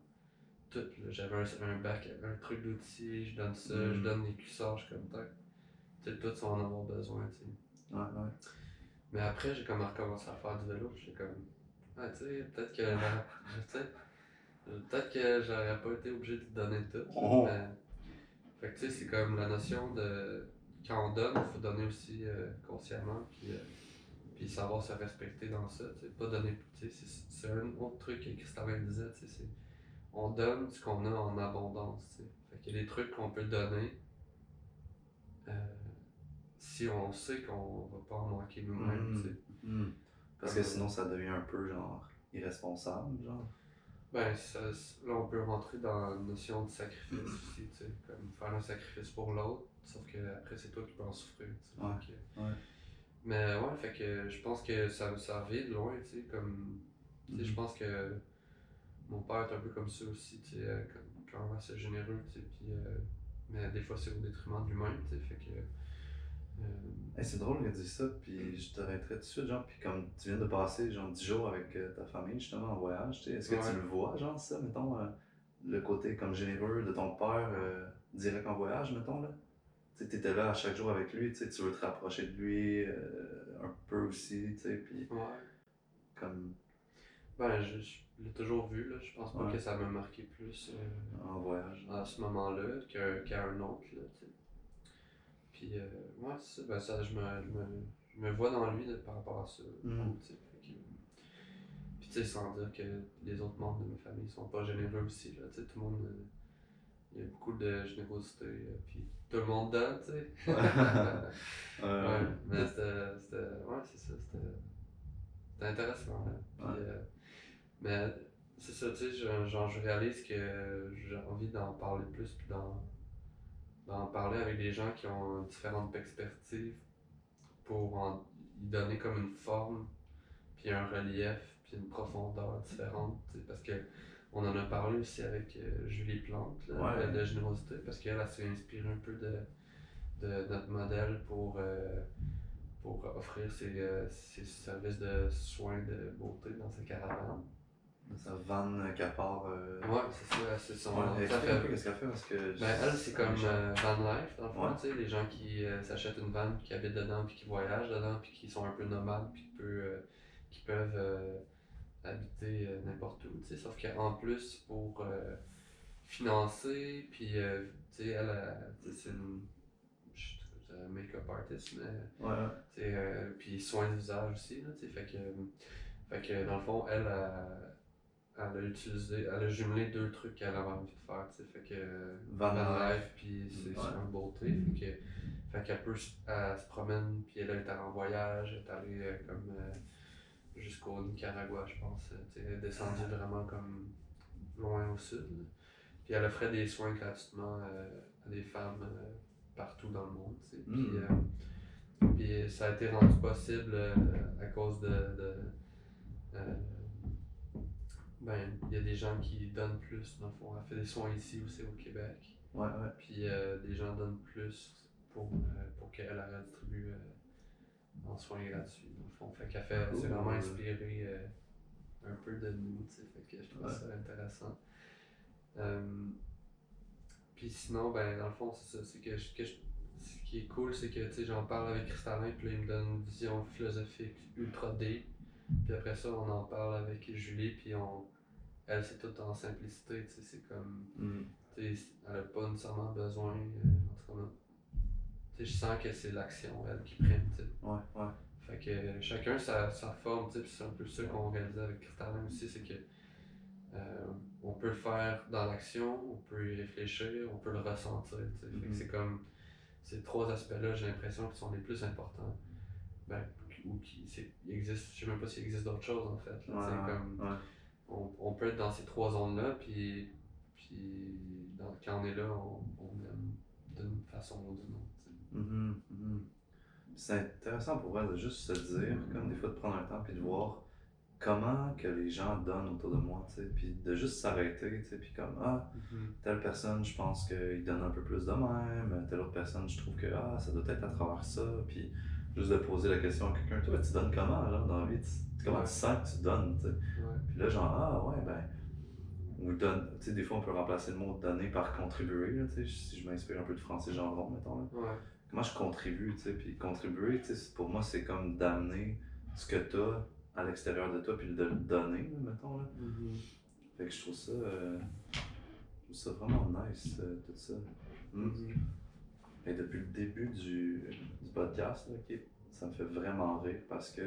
tout. là. J'avais un, un bac, un truc d'outils, je donne ça, je Mm. donne les cuissards, comme tac. Tu sais, tout sans en avoir besoin, tu sais. Ouais, ouais. Mais après, j'ai comme recommencé à faire du vélo, j'étais comme, ah, tu sais, peut-être que, *laughs* tu sais, peut-être que j'aurais pas été obligé de te donner tout. Oh. Mais, fait que tu sais, c'est comme la notion de, quand on donne, il faut donner aussi euh, consciemment, puis, euh, puis savoir se respecter dans ça, tu sais, pas donner, c'est- un autre truc que Christophe disait, tu sais, c'est, on donne ce qu'on a en abondance, tu sais. Fait qu'il y a des trucs qu'on peut donner, euh, si on sait qu'on va pas en manquer nous-mêmes, sais. Mhm. Parce que sinon, ça devient un peu genre irresponsable, genre. Ben, ça, là, on peut rentrer dans la notion de sacrifice aussi, tu sais, comme faire un sacrifice pour l'autre, sauf que après c'est toi qui peux en souffrir, tu sais. Ouais, ouais. Mais ouais, fait que je pense que ça, ça revient de loin, tu sais, comme, tu sais, je Mhm. pense que mon père est un peu comme ça aussi, tu sais, euh, comme- quand même assez généreux, tu sais, puis, euh, mais des fois c'est au détriment de lui-même, tu sais, fait que, Hey, c'est drôle que tu dis ça, puis je t'arrêterai tout de suite, genre, puis comme tu viens de passer, genre, 10 jours avec euh, ta famille, justement, en voyage, tu sais, est-ce que Ouais. tu le vois, genre, ça, mettons, euh, le côté comme généreux de ton père, euh, direct en voyage, mettons, là? Tu sais, t'étais là à chaque jour avec lui, tu sais, tu veux te rapprocher de lui euh, un peu aussi, tu sais, puis ouais. comme Ben, je, je l'ai toujours vu, là, je pense pas Ouais. que ça m'a marqué plus, euh, en voyage. à ce moment-là qu'à un autre. Là, tu sais. Puis, euh, ouais, ben, ça je, me, je, me, je me vois dans lui là, par rapport à ça. Mm. puis, tu sais, sans dire que les autres membres de ma famille sont pas généreux aussi. Là, tu sais, tout le monde. euh, il y a beaucoup de générosité. euh, puis, tout le monde donne, tu sais. *laughs* *laughs* Ouais, mais c'était. c'était- Ouais, c'est ça. C'était. C'était intéressant. là. Puis, Ouais. euh, mais c'est ça, tu sais, genre, je réalise que j'ai envie d'en parler plus, puis d'en, d'en parler avec des gens qui ont différentes perspectives pour en y donner comme une forme, puis un relief, puis une profondeur différente, parce que on en a parlé aussi avec euh, Julie Plante, là, Ouais. de, de générosité, parce qu'elle elle, s'est inspirée un peu de, de notre modèle pour, euh, pour offrir ses, euh, ses services de soins de beauté dans sa caravane. Ça van qu'à part. Euh... Ouais, c'est ça, c'est son. Ouais, ça fait- un peu qu'est-ce qu'elle fait parce que. Ben, elle, c'est comme euh, van life, dans le fond, Ouais. tu sais, les gens qui euh, s'achètent une van, puis qui habitent dedans, puis qui voyagent dedans, puis qui sont un peu nomades, puis qui, peuvent euh, habiter n'importe où, tu sais, sauf qu'en plus, pour financer, puis, euh, tu sais, elle, elle, c'est une je suis un make-up artist, mais Ouais, ouais. tu sais, puis soins de visage aussi, là, tu sais, fait que, fait que dans le fond, elle, a, elle a utilisé, elle a jumelé deux trucs qu'elle avait envie de faire, tu sais, fait que Van Life. Puis c'est Ouais. de beauté, fait que, fait qu'elle peut, elle se promène, puis elle est allée en voyage, elle est allée euh, comme euh, jusqu'au Nicaragua, je pense, euh, tu sais, elle est descendue vraiment comme loin au sud, puis elle offrait des soins gratuitement euh, à des femmes euh, partout dans le monde, tu sais, puis, Mm. puis ça a été rendu possible à cause de, de, ben, il y a des gens qui donnent plus, dans le fond. Elle fait des soins ici aussi au Québec. Ouais, ouais. Puis euh, des gens donnent plus pour, euh, pour qu'elle la redistribue euh, en soins gratuits, dans le fond. Fait qu'elle fait, c'est vraiment inspiré euh, un peu de nous, tu sais. Fait que je trouve Ouais. ça intéressant. Puis sinon, ben, dans le fond, c'est ça. C'est que, je- que je- ce qui est cool, c'est que, tu sais, j'en parle avec Cristallin, puis là, il me donne une vision philosophique ultra deep. Puis après ça, on en parle avec Julie, puis on... Elle, c'est tout en simplicité, tu sais, c'est comme... Mhm. Tu sais, elle n'a pas nécessairement besoin, euh, en tout cas, tu sais, je sens que c'est l'action, elle, qui prime, tu sais. Ouais, ouais. Fait que euh, chacun sa, sa forme, tu sais, puis c'est un peu ça qu'on réalisait avec Cristallin aussi, c'est que euh, on peut le faire dans l'action, on peut y réfléchir, on peut le ressentir, tu sais. Fait que Mhm. c'est comme ces trois aspects-là, j'ai l'impression qu'ils sont les plus importants. Ben, ou qui il existe, je sais même pas s'il existe d'autres choses en fait. là, Ouais, comme, ouais. on, on peut être dans ces trois zones-là, puis, puis dans- quand on est là, on, on aime d'une façon ou d'une autre. Mhm, mhm. C'est intéressant pour elle de juste se dire, comme des fois de prendre un temps puis de voir comment que les gens donnent autour de moi, puis de juste s'arrêter, puis comme ah telle personne, je pense qu'il donne un peu plus de même, telle autre personne, je trouve que ah ça doit être à travers ça, puis juste de poser la question à quelqu'un, toi tu donnes comment là dans la vie, Tu- comment Ouais. tu sens que tu donnes. Ouais. Puis là, genre, ah ouais, ben. Ou donne. Tu sais, des fois, on peut remplacer le mot donner par contribuer, là, tu sais. Si je m'inspire un peu de Francis Gendron, mettons, là. Ouais. Comment je contribue, tu sais? Puis contribuer, tu sais, pour moi, c'est comme d'amener ce que tu as à l'extérieur de toi, puis de le donner, là, mettons, là. Mhm. Fait que je trouve ça. euh, je trouve ça vraiment nice, euh, tout ça. Mm. Mhm. Et depuis le début du, du podcast, là, ça me fait vraiment rire parce que.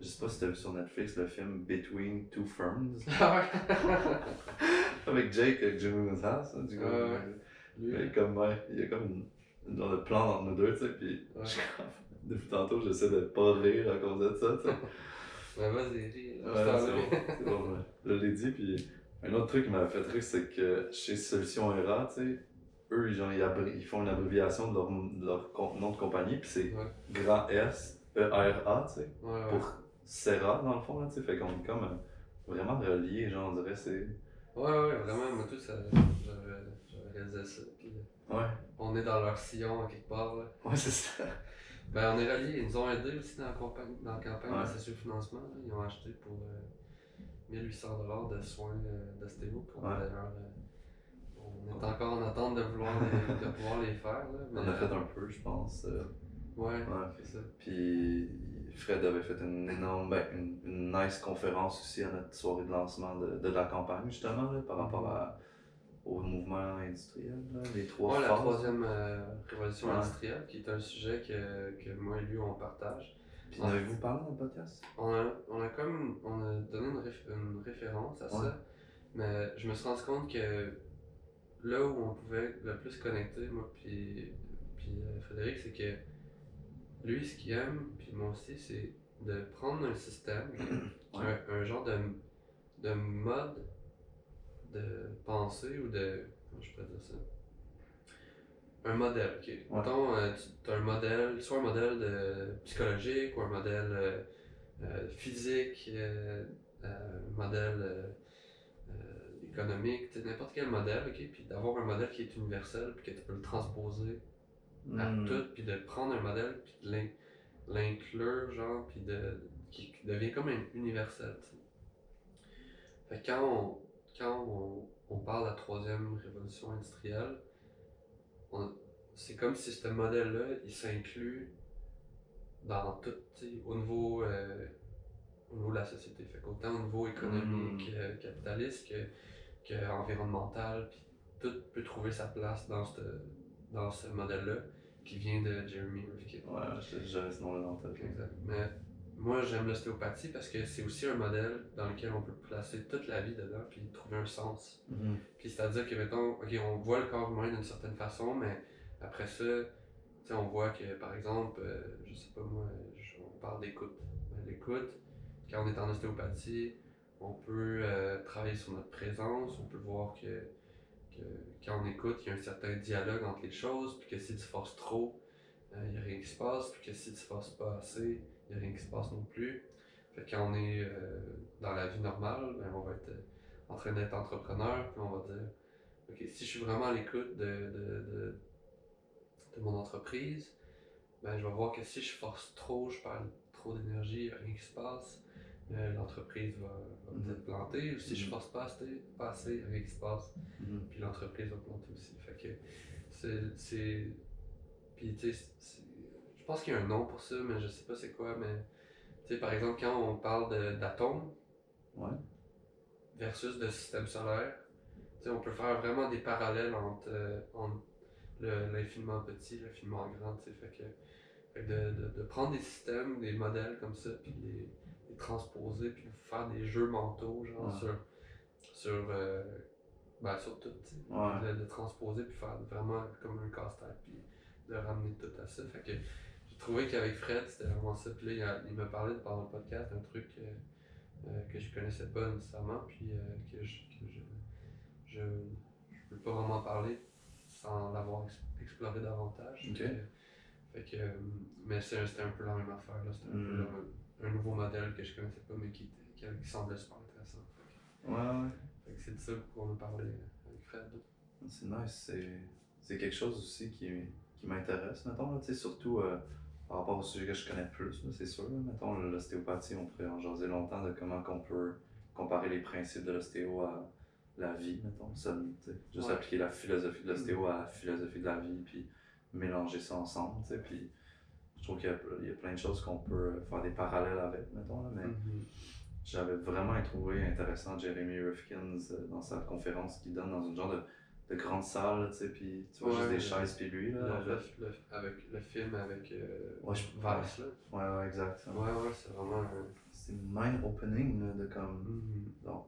Je sais pas si t'as vu sur Netflix le film Between Two Ferns. Ah *laughs* Avec Jake, avec Jimmy Woods du coup. Ouais, ouais. Il y Lui, a comme, ouais, il y a comme une, genre de plan entre nous deux, tu sais, puis Ouais. je depuis tantôt, j'essaie de pas rire à cause de ça, tu sais. *laughs* ben vas-y. Ouais, t'en c'est bon, c'est bon, ouais. Je l'ai dit, puis un autre truc qui m'a fait rire, c'est que chez Solution ERA, tu sais, eux, ils, genre, ils, font une abréviation de leur, de leur nom de compagnie, puis c'est Ouais. grand S, E-R-A, tu sais, Ouais, ouais. pour Serra, dans le fond, là, tu sais, fait qu'on est comme euh, vraiment reliés, genre, on dirait, c'est... Ouais, ouais, vraiment, moi tout, ça, j'avais réalisé ça. Puis, euh, Ouais, on est dans leur sillon, à quelque part. Là. ouais, c'est ça. Ben, on est reliés, ils nous ont aidés aussi dans la, campagne, dans la campagne Ouais. de sociofinancement. là. Ils ont acheté pour euh, 1800 de soins euh, Ouais. D'ailleurs, euh, on est encore en de, pouvoir les faire. Là, mais, On a fait un peu, je pense. euh, Ouais, Ouais. c'est ça. Puis Fred avait fait une énorme, ben, une, une nice conférence aussi à notre soirée de lancement de, de la campagne, justement, là, par rapport à, au mouvement industriel, là, les trois Ouais, la troisième euh, révolution Ouais. industrielle, qui est un sujet que, que moi et lui on partage. Puis en avez-vous parlé dans le podcast? On a, on a comme on a donné une, réf- une référence à ça, mais je me suis rendu compte que là où on pouvait le plus connecter, moi puis, puis euh, Frédéric, c'est que lui, ce qu'il aime, puis moi aussi, c'est de prendre un système, *coughs* Ouais. un, un genre de, de mode de pensée ou de. Comment je pourrais dire ça? Un modèle, ok. Mettons, euh, tu as un modèle, soit un modèle de psychologique ou un modèle euh, euh, physique, un modèle économique, n'importe quel modèle, ok. Puis d'avoir un modèle qui est universel, puis que tu peux le transposer à Hmm. tout, puis de prendre un modèle, puis de l'in- l'inclure, genre, puis de, qui, qui devient comme un universel. Fait quand on, quand on, on parle de la troisième révolution industrielle, c'est comme si ce modèle-là, il s'inclut dans tout, au niveau, euh, au niveau de la société. Fait qu'autant au niveau économique, euh, capitaliste que, que environnemental, puis tout peut trouver sa place dans ce, dans ce modèle-là qui vient de Jeremy Rifkin. Ouais, je- j'avais ce nom-là dans la tête. Exact. Mais moi, j'aime l'ostéopathie parce que c'est aussi un modèle dans lequel on peut placer toute la vie dedans puis trouver un sens. Mhm. Puis c'est-à-dire que, mettons, ok, on voit le corps humain d'une certaine façon, mais après ça, on voit que, par exemple, euh, je sais pas moi, on parle d'écoute. Ben, L'écoute, quand on est en ostéopathie, on peut euh, travailler sur notre présence, on peut voir que, que quand on écoute, il y a un certain dialogue entre les choses, puis que si tu forces trop, il n'y a rien qui se passe, puis que si tu forces pas assez, il n'y a rien qui se passe non plus. Fait quand on est euh, dans la vie normale, ben, on va être euh, en train d'être entrepreneur, puis on va dire Ok, si je suis vraiment à l'écoute de, de, de, de mon entreprise, ben, je vais voir que si je force trop, je perds trop d'énergie, il n'y a rien qui se passe, euh, l'entreprise va, va Mhm. peut-être planter. Ou si je Mhm. force pas assez, pas assez, rien qui se passe, Mhm. puis l'entreprise va planter aussi. Fait que c'est. Puis tu sais, je pense qu'il y a un nom pour ça, mais je sais pas c'est quoi, mais tu sais, par exemple, quand on parle d'atomes Ouais. versus de système solaire, tu sais, on peut faire vraiment des parallèles entre, euh, entre le- l'infiniment petit, l'infiniment grand, tu sais, fait que, fait que de, de, de prendre des systèmes, des modèles comme ça, puis les, les transposer, puis faire des jeux mentaux, genre, Ouais. sur, sur, euh, ben, sur tout, Ouais. de, de transposer, puis faire vraiment comme un casse-tête, puis de ramener tout à ça, fait que j'ai trouvé qu'avec Fred, c'était vraiment ça, puis là, il, il m'a parlé pendant le podcast d'un truc euh, euh, que je connaissais pas nécessairement, puis euh, que je, que je, je, je peux pas vraiment parler sans l'avoir ex- exploré davantage. Fait que- fait que, mais c'est un- c'était un peu la même affaire, là. C'était un Mm. peu un, un nouveau modèle que je connaissais pas, mais qui, qui, qui semblait super intéressant. Fait Ouais, ouais. fait que c'est de ça qu'on a parlé avec Fred. C'est nice. C'est, c'est quelque chose aussi qui, qui m'intéresse, mettons, là, surtout euh, par rapport au sujet que je connais plus, c'est sûr. Là, mettons, l'ostéopathie, on pourrait en jaser longtemps de comment qu'on peut comparer les principes de l'ostéo à la vie, mettons. Ça, juste Ouais. appliquer la philosophie de l'ostéo à la philosophie de la vie, puis mélanger ça ensemble, puis je trouve qu'il y y a plein de choses qu'on peut faire des parallèles avec, mettons, là, mais Mhm. j'avais vraiment trouvé intéressant Jeremy Rifkins euh, dans sa conférence qu'il donne dans une genre de, de grande salle, tu sais, puis tu vois Ouais, juste des chaises, puis lui, là. Le- en fait. le- le- avec le film avec euh, Ouais, je- là. Ouais, ouais, exact. Ouais, ouais, c'est vraiment un. C'est mind-opening, là, de comme. Mhm. Donc,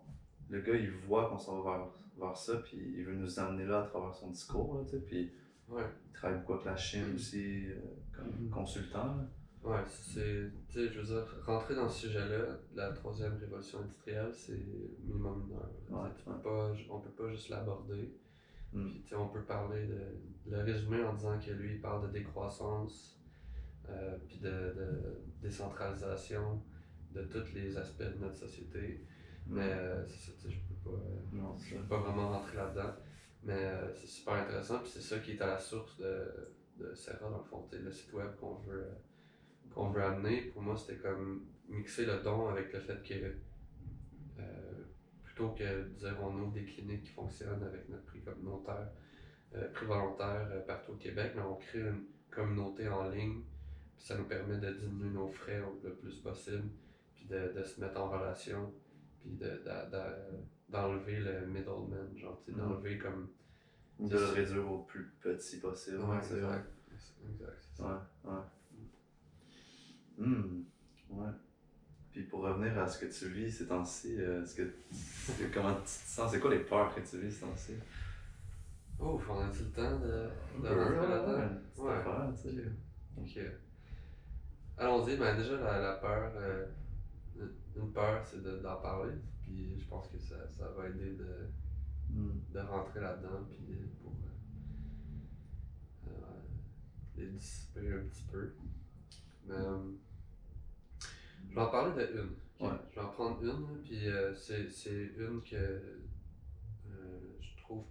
le gars, il voit qu'on s'en va vers, vers ça, puis il veut nous amener là à travers son discours, là, tu sais, puis Ouais. il travaille beaucoup avec la Chine aussi, euh, comme Mhm. consultant. Ouais, c'est. Tu sais, je veux dire, rentrer dans ce sujet-là, la troisième révolution industrielle, c'est minimum une heure. Ouais, ouais. pas, on peut pas juste l'aborder. Mm. Puis, tu sais, on peut parler de. Le résumer en disant que lui, il parle de décroissance, euh, puis de, de décentralisation de tous les aspects de notre société. Mais euh, c'est ça, tu sais, je peux pas. euh, Non, je peux pas vraiment rentrer là-dedans. Mais euh, c'est super intéressant, puis c'est ça qui est à la source de, de Serra, dans le fond, le site web qu'on veut, euh, qu'on veut amener. Pour moi, c'était comme mixer le don avec le fait que, euh, plutôt que de dire on ouvre des cliniques qui fonctionnent avec notre prix communautaire, euh, prix volontaire euh, partout au Québec, mais on crée une communauté en ligne, puis ça nous permet de diminuer nos frais le plus possible, puis de, de se mettre en relation, puis de, de- de- d'enlever le middleman, genre, Mhm. d'enlever comme. De le réduire au plus petit possible. Ouais, exact. Exact, c'est ça. Ouais, ouais. Hmm, ouais. Puis pour revenir à ce que tu vis ces temps-ci, euh, que, *laughs* comment tu te sens? C'est quoi les peurs que tu vis ces temps-ci? Ouf, on a-tu le temps de, de rentrer là-dedans? ouais, c'est Ouais. affaire, tu sais. Ok. Allons-y, ben déjà la, la peur, euh, une- peur c'est de- d'en parler, puis je pense que ça, ça va aider de, De rentrer là-dedans, puis euh, pour euh, euh, les dissiper un petit peu. Mais je vais en parler de une. Ouais. Je vais en prendre une, puis c'est une que je trouve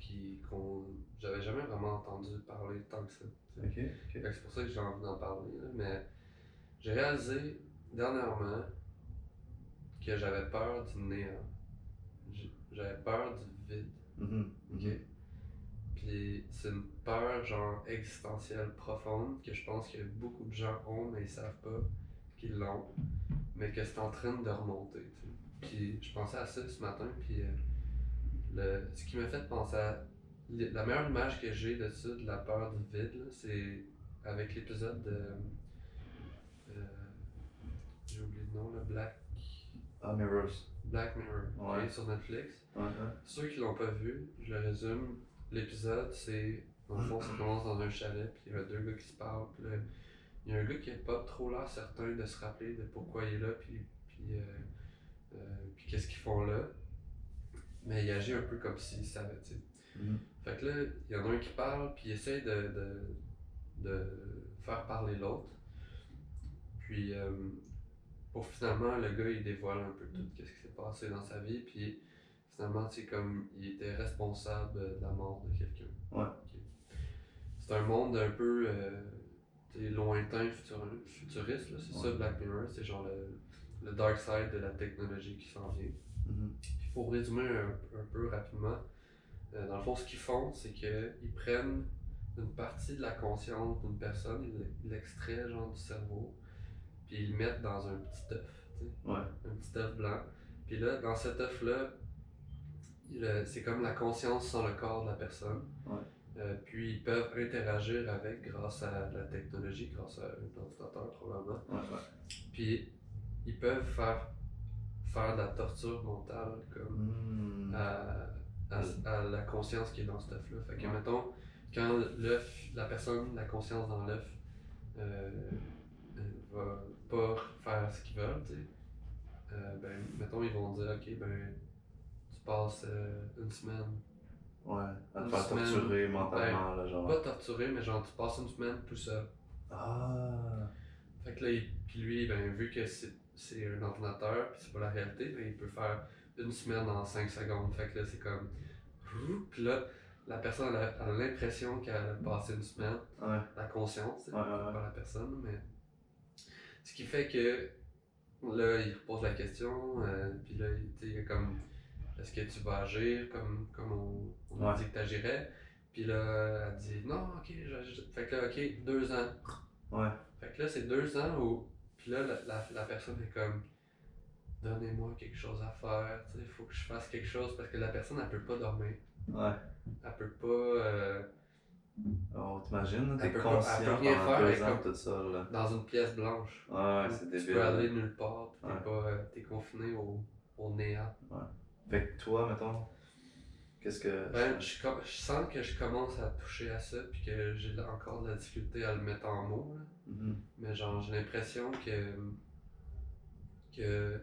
qu'on j'avais jamais vraiment entendu parler tant que ça. C'est pour ça que j'ai envie d'en parler. là, Mais j'ai réalisé dernièrement que j'avais peur du néant. J'avais peur du vide. Ok? mhm. Puis c'est une peur genre existentielle profonde que je pense que beaucoup de gens ont mais ils savent pas qu'ils l'ont. Mais que c'est en train de remonter. Puis je pensais à ça ce matin. Puis euh, le, ce qui m'a fait penser à. La meilleure image que j'ai de ça, de la peur du vide, c'est avec l'épisode de. euh, J'ai oublié le nom, là, Black, Ah, Mirrors. Black Mirror, Ouais. sur Netflix. Ceux qui l'ont pas vu, je le résume. L'épisode, c'est. Dans le fond, ça commence dans un chalet, puis il y a deux gars qui se parlent. Puis là, il y a un gars qui a pas trop l'air certain de se rappeler de pourquoi il est là, puis, puis, euh, euh, puis qu'est-ce qu'ils font là. Mais il agit un peu comme s'il savait, tu sais. Mhm. Fait que là, il y en a un qui parle, puis il essaye de, de, de faire parler l'autre. Puis, euh, pour finalement, le gars, il dévoile un peu tout ce qui s'est passé dans sa vie, puis finalement, c'est comme, il était responsable de la mort de quelqu'un. Ouais. C'est un monde un peu euh, lointain, futur- futuriste, là, c'est ça. Black Mirror, c'est genre le, le dark side de la technologie qui s'en vient. Pour résumer un, un peu rapidement, euh, dans le fond, ce qu'ils font, c'est qu'ils prennent une partie de la conscience d'une personne, ils l'extraient genre du cerveau, puis ils le mettent dans un petit œuf, tu sais, Ouais. un petit œuf blanc. Puis là, dans cet œuf-là, c'est comme la conscience sans le corps de la personne. Ouais. Euh, puis ils peuvent interagir avec grâce à la technologie, grâce à un ordinateur probablement. Ouais, ouais. Puis ils peuvent faire, faire de la torture mentale comme Mm. à, à, à la conscience qui est dans cet œuf-là. Fait que, Ouais. mettons, quand l'œuf, la personne, la conscience dans l'œuf, euh, va pas faire ce qu'ils veulent, tu sais, euh, ben, mettons, ils vont dire, ok, ben, tu passes euh, une semaine, Ouais. À te faire semaine. torturer mentalement, là, genre. pas torturé, mais genre, tu passes une semaine tout seul. Ah. Fait que là, il- puis lui, ben, vu que c'est c'est un ordinateur, puis c'est pas la réalité, ben, il peut faire une semaine en 5 secondes. Fait que là, c'est comme. Puis là, la personne a, l'impression qu'elle a passé une semaine, Ouais. la conscience, ouais. pas la personne, mais. Ce qui fait que. Là, il repose la question, euh, puis là, il, tu sais, il comme. Est-ce que tu vas agir comme, comme on, on Ouais. dit que tu agirais? Puis là, elle dit non, ok, j'agis. Fait que là, ok, deux ans. Ouais. Fait que là, c'est deux ans où. Puis là, la, la, la personne est comme. Donnez-moi quelque chose à faire, tu sais, faut que je fasse quelque chose parce que la personne, elle peut pas dormir. Ouais. Elle peut pas. euh, Oh, t'imagines, Elle t'es conscient pendant faire, deux ans tout ça, là. dans une pièce blanche. Ouais, c'est tu débile. peux aller nulle part, t'es Ouais. pas. euh, t'es confiné au, au néant. Fait que toi, mettons, qu'est-ce que. Ben, je, sens que je commence à toucher à ça, puis que j'ai encore de la difficulté à le mettre en mots. là. Mhm. Mais genre, j'ai l'impression que. que.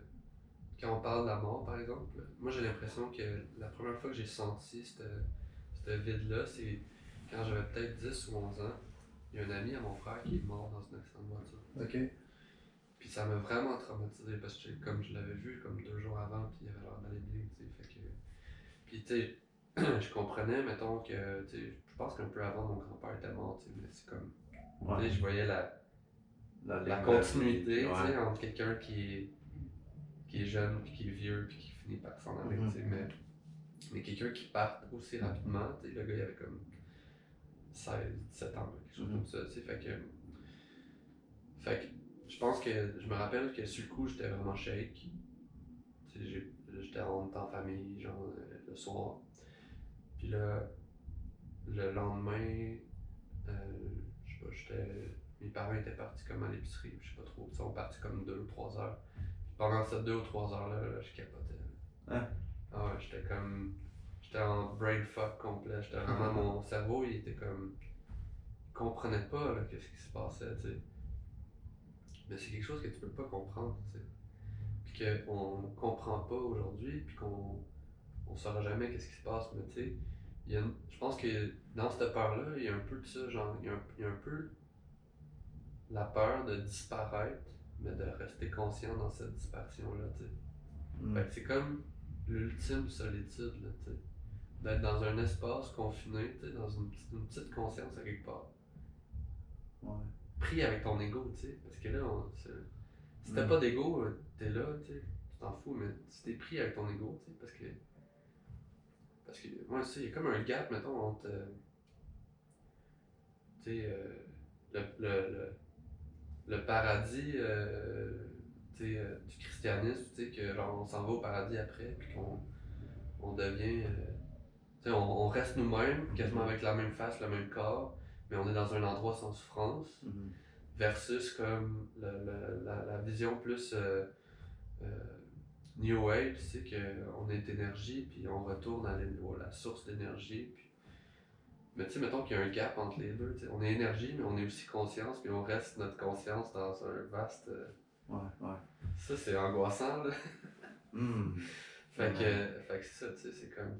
Quand on parle de la mort, par exemple, moi j'ai l'impression que la première fois que j'ai senti ce vide-là, c'est quand j'avais peut-être 10 ou 11 ans. Il y a un ami à mon frère qui est mort dans un accident de voiture. Ok. Puis ça m'a vraiment traumatisé parce que comme je l'avais vu comme deux jours avant, puis il avait l'air d'aller bien, tu sais. Fait que. Puis tu sais, *clears throat* je comprenais, mettons que, tu sais, je pense qu'un peu avant mon grand-père était mort, tu sais, mais c'est comme. Tu Ouais. sais, je voyais la, La, continuité, tu sais, entre quelqu'un qui est, qui est jeune, puis qui est vieux, puis qui finit par s'en aller, Mhm. tu sais, mais, mais quelqu'un qui part aussi rapidement, tu sais, le gars, il avait comme 16, 17 ans, quelque chose Mhm. comme ça, tu sais, fait que, fait que, je pense que, je me rappelle que sur le coup, j'étais vraiment shake, tu sais, j'ai- j'étais en, en famille, genre, euh, le soir, puis là, le lendemain, euh, je sais pas, j'étais. Mes parents étaient partis comme à l'épicerie, je sais pas trop. Ils sont partis comme deux ou trois heures. Puis pendant ces deux ou trois heures-là, là, je capotais. Hein? Ah ouais, j'étais comme. J'étais en brain fuck complet. J'étais vraiment. *laughs* mon cerveau, il était comme. Il comprenait pas, là, qu'est-ce qui se passait, tu sais. Mais c'est quelque chose que tu peux pas comprendre, tu sais. Puis qu'on comprend pas aujourd'hui, puis qu'on. On saura jamais qu'est-ce qui se passe, mais tu sais. il y a une- je pense que dans cette peur-là, il y a un peu de ça, genre, il y a un, il y a un peu la peur de disparaître, mais de rester conscient dans cette disparition-là, tu sais. Mhm. Fait que c'est comme l'ultime solitude, là, tu sais. D'être dans un espace confiné, dans une, petite- une petite conscience à quelque part. Ouais. Pris avec ton ego, tu sais. Parce que là, on, si t'as Mm. pas d'ego, euh, t'es là, tu t'en fous, mais si t'es pris avec ton ego, tu sais, parce que. Parce que, moi, tu sais, il y a comme un gap, mettons, entre. euh, tu sais, euh, le, le, le, le paradis, euh, du christianisme, tu sais, que genre, on s'en va au paradis après, puis qu'on on devient. On, on reste nous-mêmes, quasiment avec la même face, le même corps, mais on est dans un endroit sans souffrance Mhm. versus comme le- le- la, la vision plus euh, euh, New Age, c'est qu'on est énergie, puis on retourne à, la source d'énergie. Puis... Mais tu sais, mettons qu'il y a un gap entre les deux. On est énergie, mais on est aussi conscience, puis on reste notre conscience dans un vaste. euh, Ouais, ouais. Ça, c'est angoissant, là. Mhm. *laughs* Fait que, Ouais. fait que c'est ça, tu sais, c'est comme.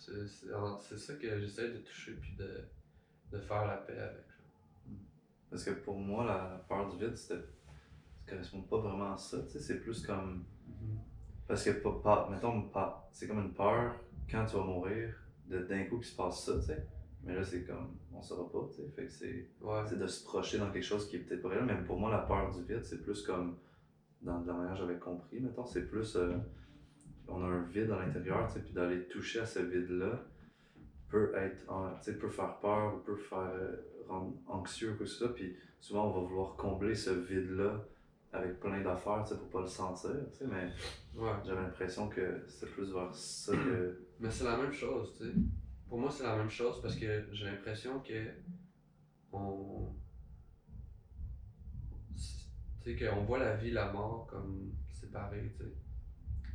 C'est c'est- c'est ça que j'essaie de toucher, puis de, de faire la paix avec. Parce que pour moi, la, la peur du vide, c'est correspond pas vraiment à ça, tu sais, c'est plus comme. Mhm. Parce que, pas, pas- mettons, pas, c'est comme une peur quand tu vas mourir, de d'un coup qu'il se passe ça, tu sais. Mais là, c'est comme, on saura pas, tu sais. Fait que c'est. Ouais. de se projeter dans quelque chose qui est peut-être pas réel. Mais pour moi, la peur du vide, c'est plus comme, dans de la manière que j'avais compris, mettons, c'est plus, euh, on a un vide à l'intérieur, tu sais, puis d'aller toucher à ce vide-là peut être, en- tu sais, peut faire peur, ou peut faire euh, rendre anxieux, quoi que soit. Puis souvent, on va vouloir combler ce vide-là avec plein d'affaires, tu sais, pour pas le sentir, tu sais. Mais Ouais. j'avais l'impression que c'était plus vers ça que. *clears throat* Mais c'est la même chose, tu sais. Pour moi, c'est la même chose parce que j'ai l'impression que on. Tu sais, qu'on voit la vie et la mort comme séparées, tu sais.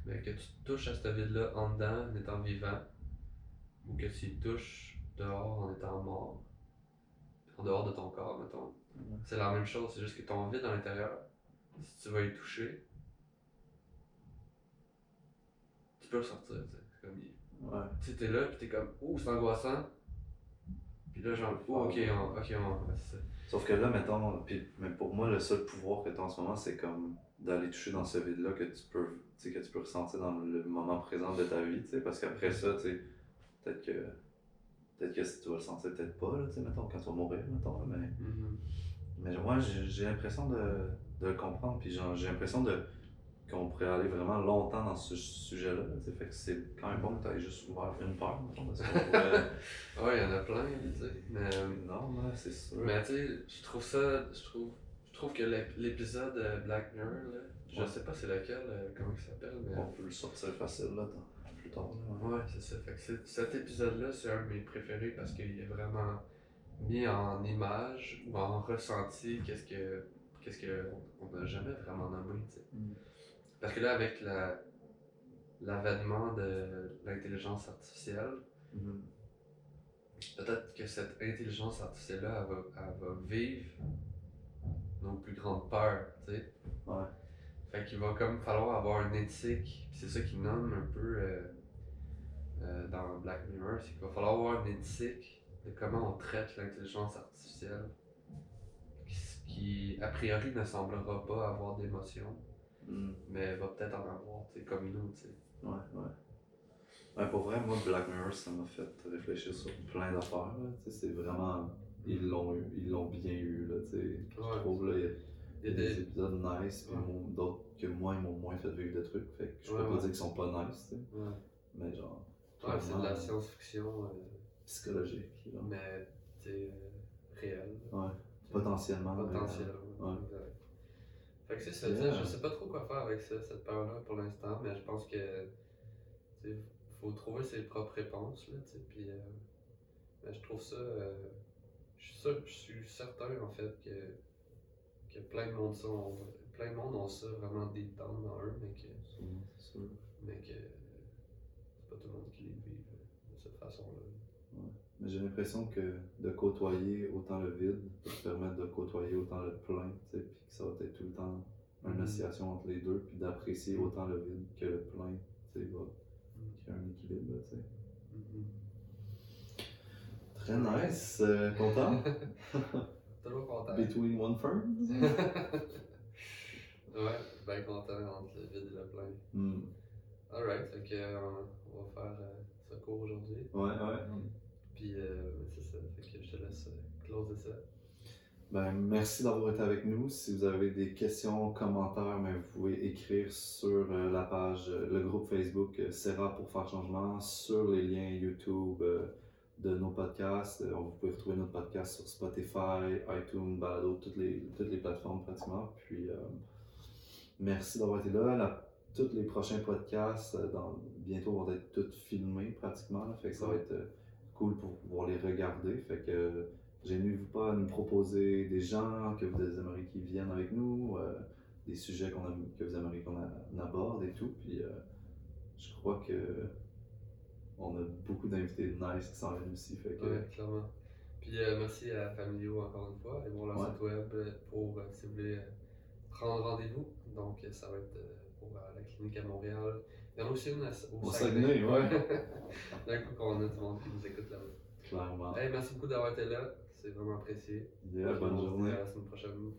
Mais que tu touches à ce vide-là en dedans en étant vivant, ou que tu y touches dehors en étant mort, en dehors de ton corps, mettons. Ouais. C'est la même chose, c'est juste que ton vide à l'intérieur, si tu vas y toucher, tu peux le sortir, tu sais. C'est comme, il- Ouais. tu sais, t'es là, pis t'es comme, ouh, c'est angoissant. Puis là, genre, oh, ok, on, ok, on. Sauf que là, mettons, puis, mais pour moi, le seul pouvoir que tu as en ce moment, c'est comme d'aller toucher dans ce vide-là que tu peux que tu peux ressentir dans le moment présent de ta vie, tu sais, parce qu'après ça, peut-être que peut-être que si tu vas le sentir, peut-être pas, là, tu sais, mettons, quand tu vas mourir, mettons, mais, Mhm. mais moi, j'ai j'ai l'impression de, de le comprendre, puis j'ai l'impression de qu'on pourrait aller vraiment longtemps dans ce sujet-là, fait que c'est quand même bon que tu aies juste ouvert une peur, mettons, parce qu'on pourrait... *laughs* Ouais, il y en a plein, tu sais. Mais, non, là, c'est sûr. mais tu sais, je trouve ça, je trouve, je trouve que l'ép- l'épisode euh, Black Mirror, là, je Ouais. sais pas c'est lequel, euh, comment il s'appelle, mais. On peut le sortir facile, là, dans- plus tard, là, ouais. C'est ça. Fait que cet épisode-là, c'est un de mes préférés parce qu'il est vraiment mis en image ou en ressenti qu'est-ce que qu'est-ce que on n'a jamais vraiment nommé, tu sais. Mm. Parce que là, avec la l'avènement de l'intelligence artificielle, Mhm. peut-être que cette intelligence artificielle-là, elle va, elle va vivre nos plus grandes peurs, tu sais. Ouais. Fait qu'il va comme falloir avoir une éthique, c'est ça qu'ils nomment un peu euh, euh, dans Black Mirror, c'est qu'il va falloir avoir une éthique de comment on traite l'intelligence artificielle, qui, qui a priori ne semblera pas avoir d'émotion, Mm. mais va peut-être en avoir, tu sais, comme nous, tu sais. Ouais, ouais. Ouais, pour vrai, moi, Black Mirror, ça m'a fait réfléchir sur plein d'affaires. là. Tu sais, C'est vraiment. Ils l'ont eu, ils l'ont bien eu. Là, tu sais. Je Ouais. trouve, là, il y a, y des des... épisodes nice, puis Ouais. d'autres que moi, ils m'ont moins fait vivre de trucs. Fait que je peux pas dire qu'ils sont pas nice, tu sais. Ouais, Mais genre, Ouais, c'est de la science-fiction, euh, psychologique. Là. mais tu euh, réelle. Ouais. Potentiellement. Potentiellement. Ouais. Exact. Fait que c'est ça, Yeah. je sais pas trop quoi faire avec ça, cette peur-là pour l'instant, mais je pense que tu sais, faut trouver ses propres réponses, là, tu sais, puis euh, mais je trouve ça, euh, je suis sûr- je suis certain en fait que, que plein de monde ça, ont- plein de monde ont ça vraiment deep down dans eux, mais que, sûr. mais que c'est pas tout le monde qui les vit de cette façon-là. Mais j'ai l'impression que de côtoyer autant le vide peut te permettre de côtoyer autant le plein, tu sais, puis que ça va être tout le temps une Mhm. oscillation entre les deux, puis d'apprécier autant le vide que le plein, tu sais, va- qu'il y a un équilibre, tu sais. Très nice, euh, content? *laughs* Toujours content. Between one firm? *laughs* ouais, bien content entre le vide et le plein. Hmm. Alright, que, euh, on va faire euh, ce cours aujourd'hui. Ouais, ouais. Puis euh, c'est ça, fait que je te laisse closer ça. Ben, merci d'avoir été avec nous. Si vous avez des questions, commentaires, ben, vous pouvez écrire sur euh, la page, euh, le groupe Facebook euh, Serra pour faire changement, sur les liens YouTube euh, de nos podcasts. Euh, vous pouvez retrouver notre podcast sur Spotify, iTunes, Balado, toutes les, toutes les plateformes pratiquement. Puis, euh, merci d'avoir été là. La- tous les prochains podcasts, euh, dans, bientôt, vont être tous filmés pratiquement. là. fait que ça va être euh, cool pour pouvoir les regarder. Fait que Gênez-vous pas à nous proposer des gens que vous aimeriez qui viennent avec nous, euh, des sujets qu'on aime- que vous aimeriez qu'on a- on aborde et tout. Puis euh, je crois que on a beaucoup d'invités nice qui s'en viennent aussi. Fait que, Ouais, clairement. Puis euh, merci à Familio encore une fois. Allez voir leur Ouais. site web euh, pour, si vous voulez, prendre rendez-vous. Donc euh, ça va être pour la clinique à Montréal. Il y en a aussi une à- au, Au Saguenay, ouais. *laughs* D'un coup, qu'on a du monde qui nous écoute là-bas. clairement. Hey, merci beaucoup d'avoir été là. C'est vraiment apprécié. Yeah, bonne On journée. À la semaine prochaine.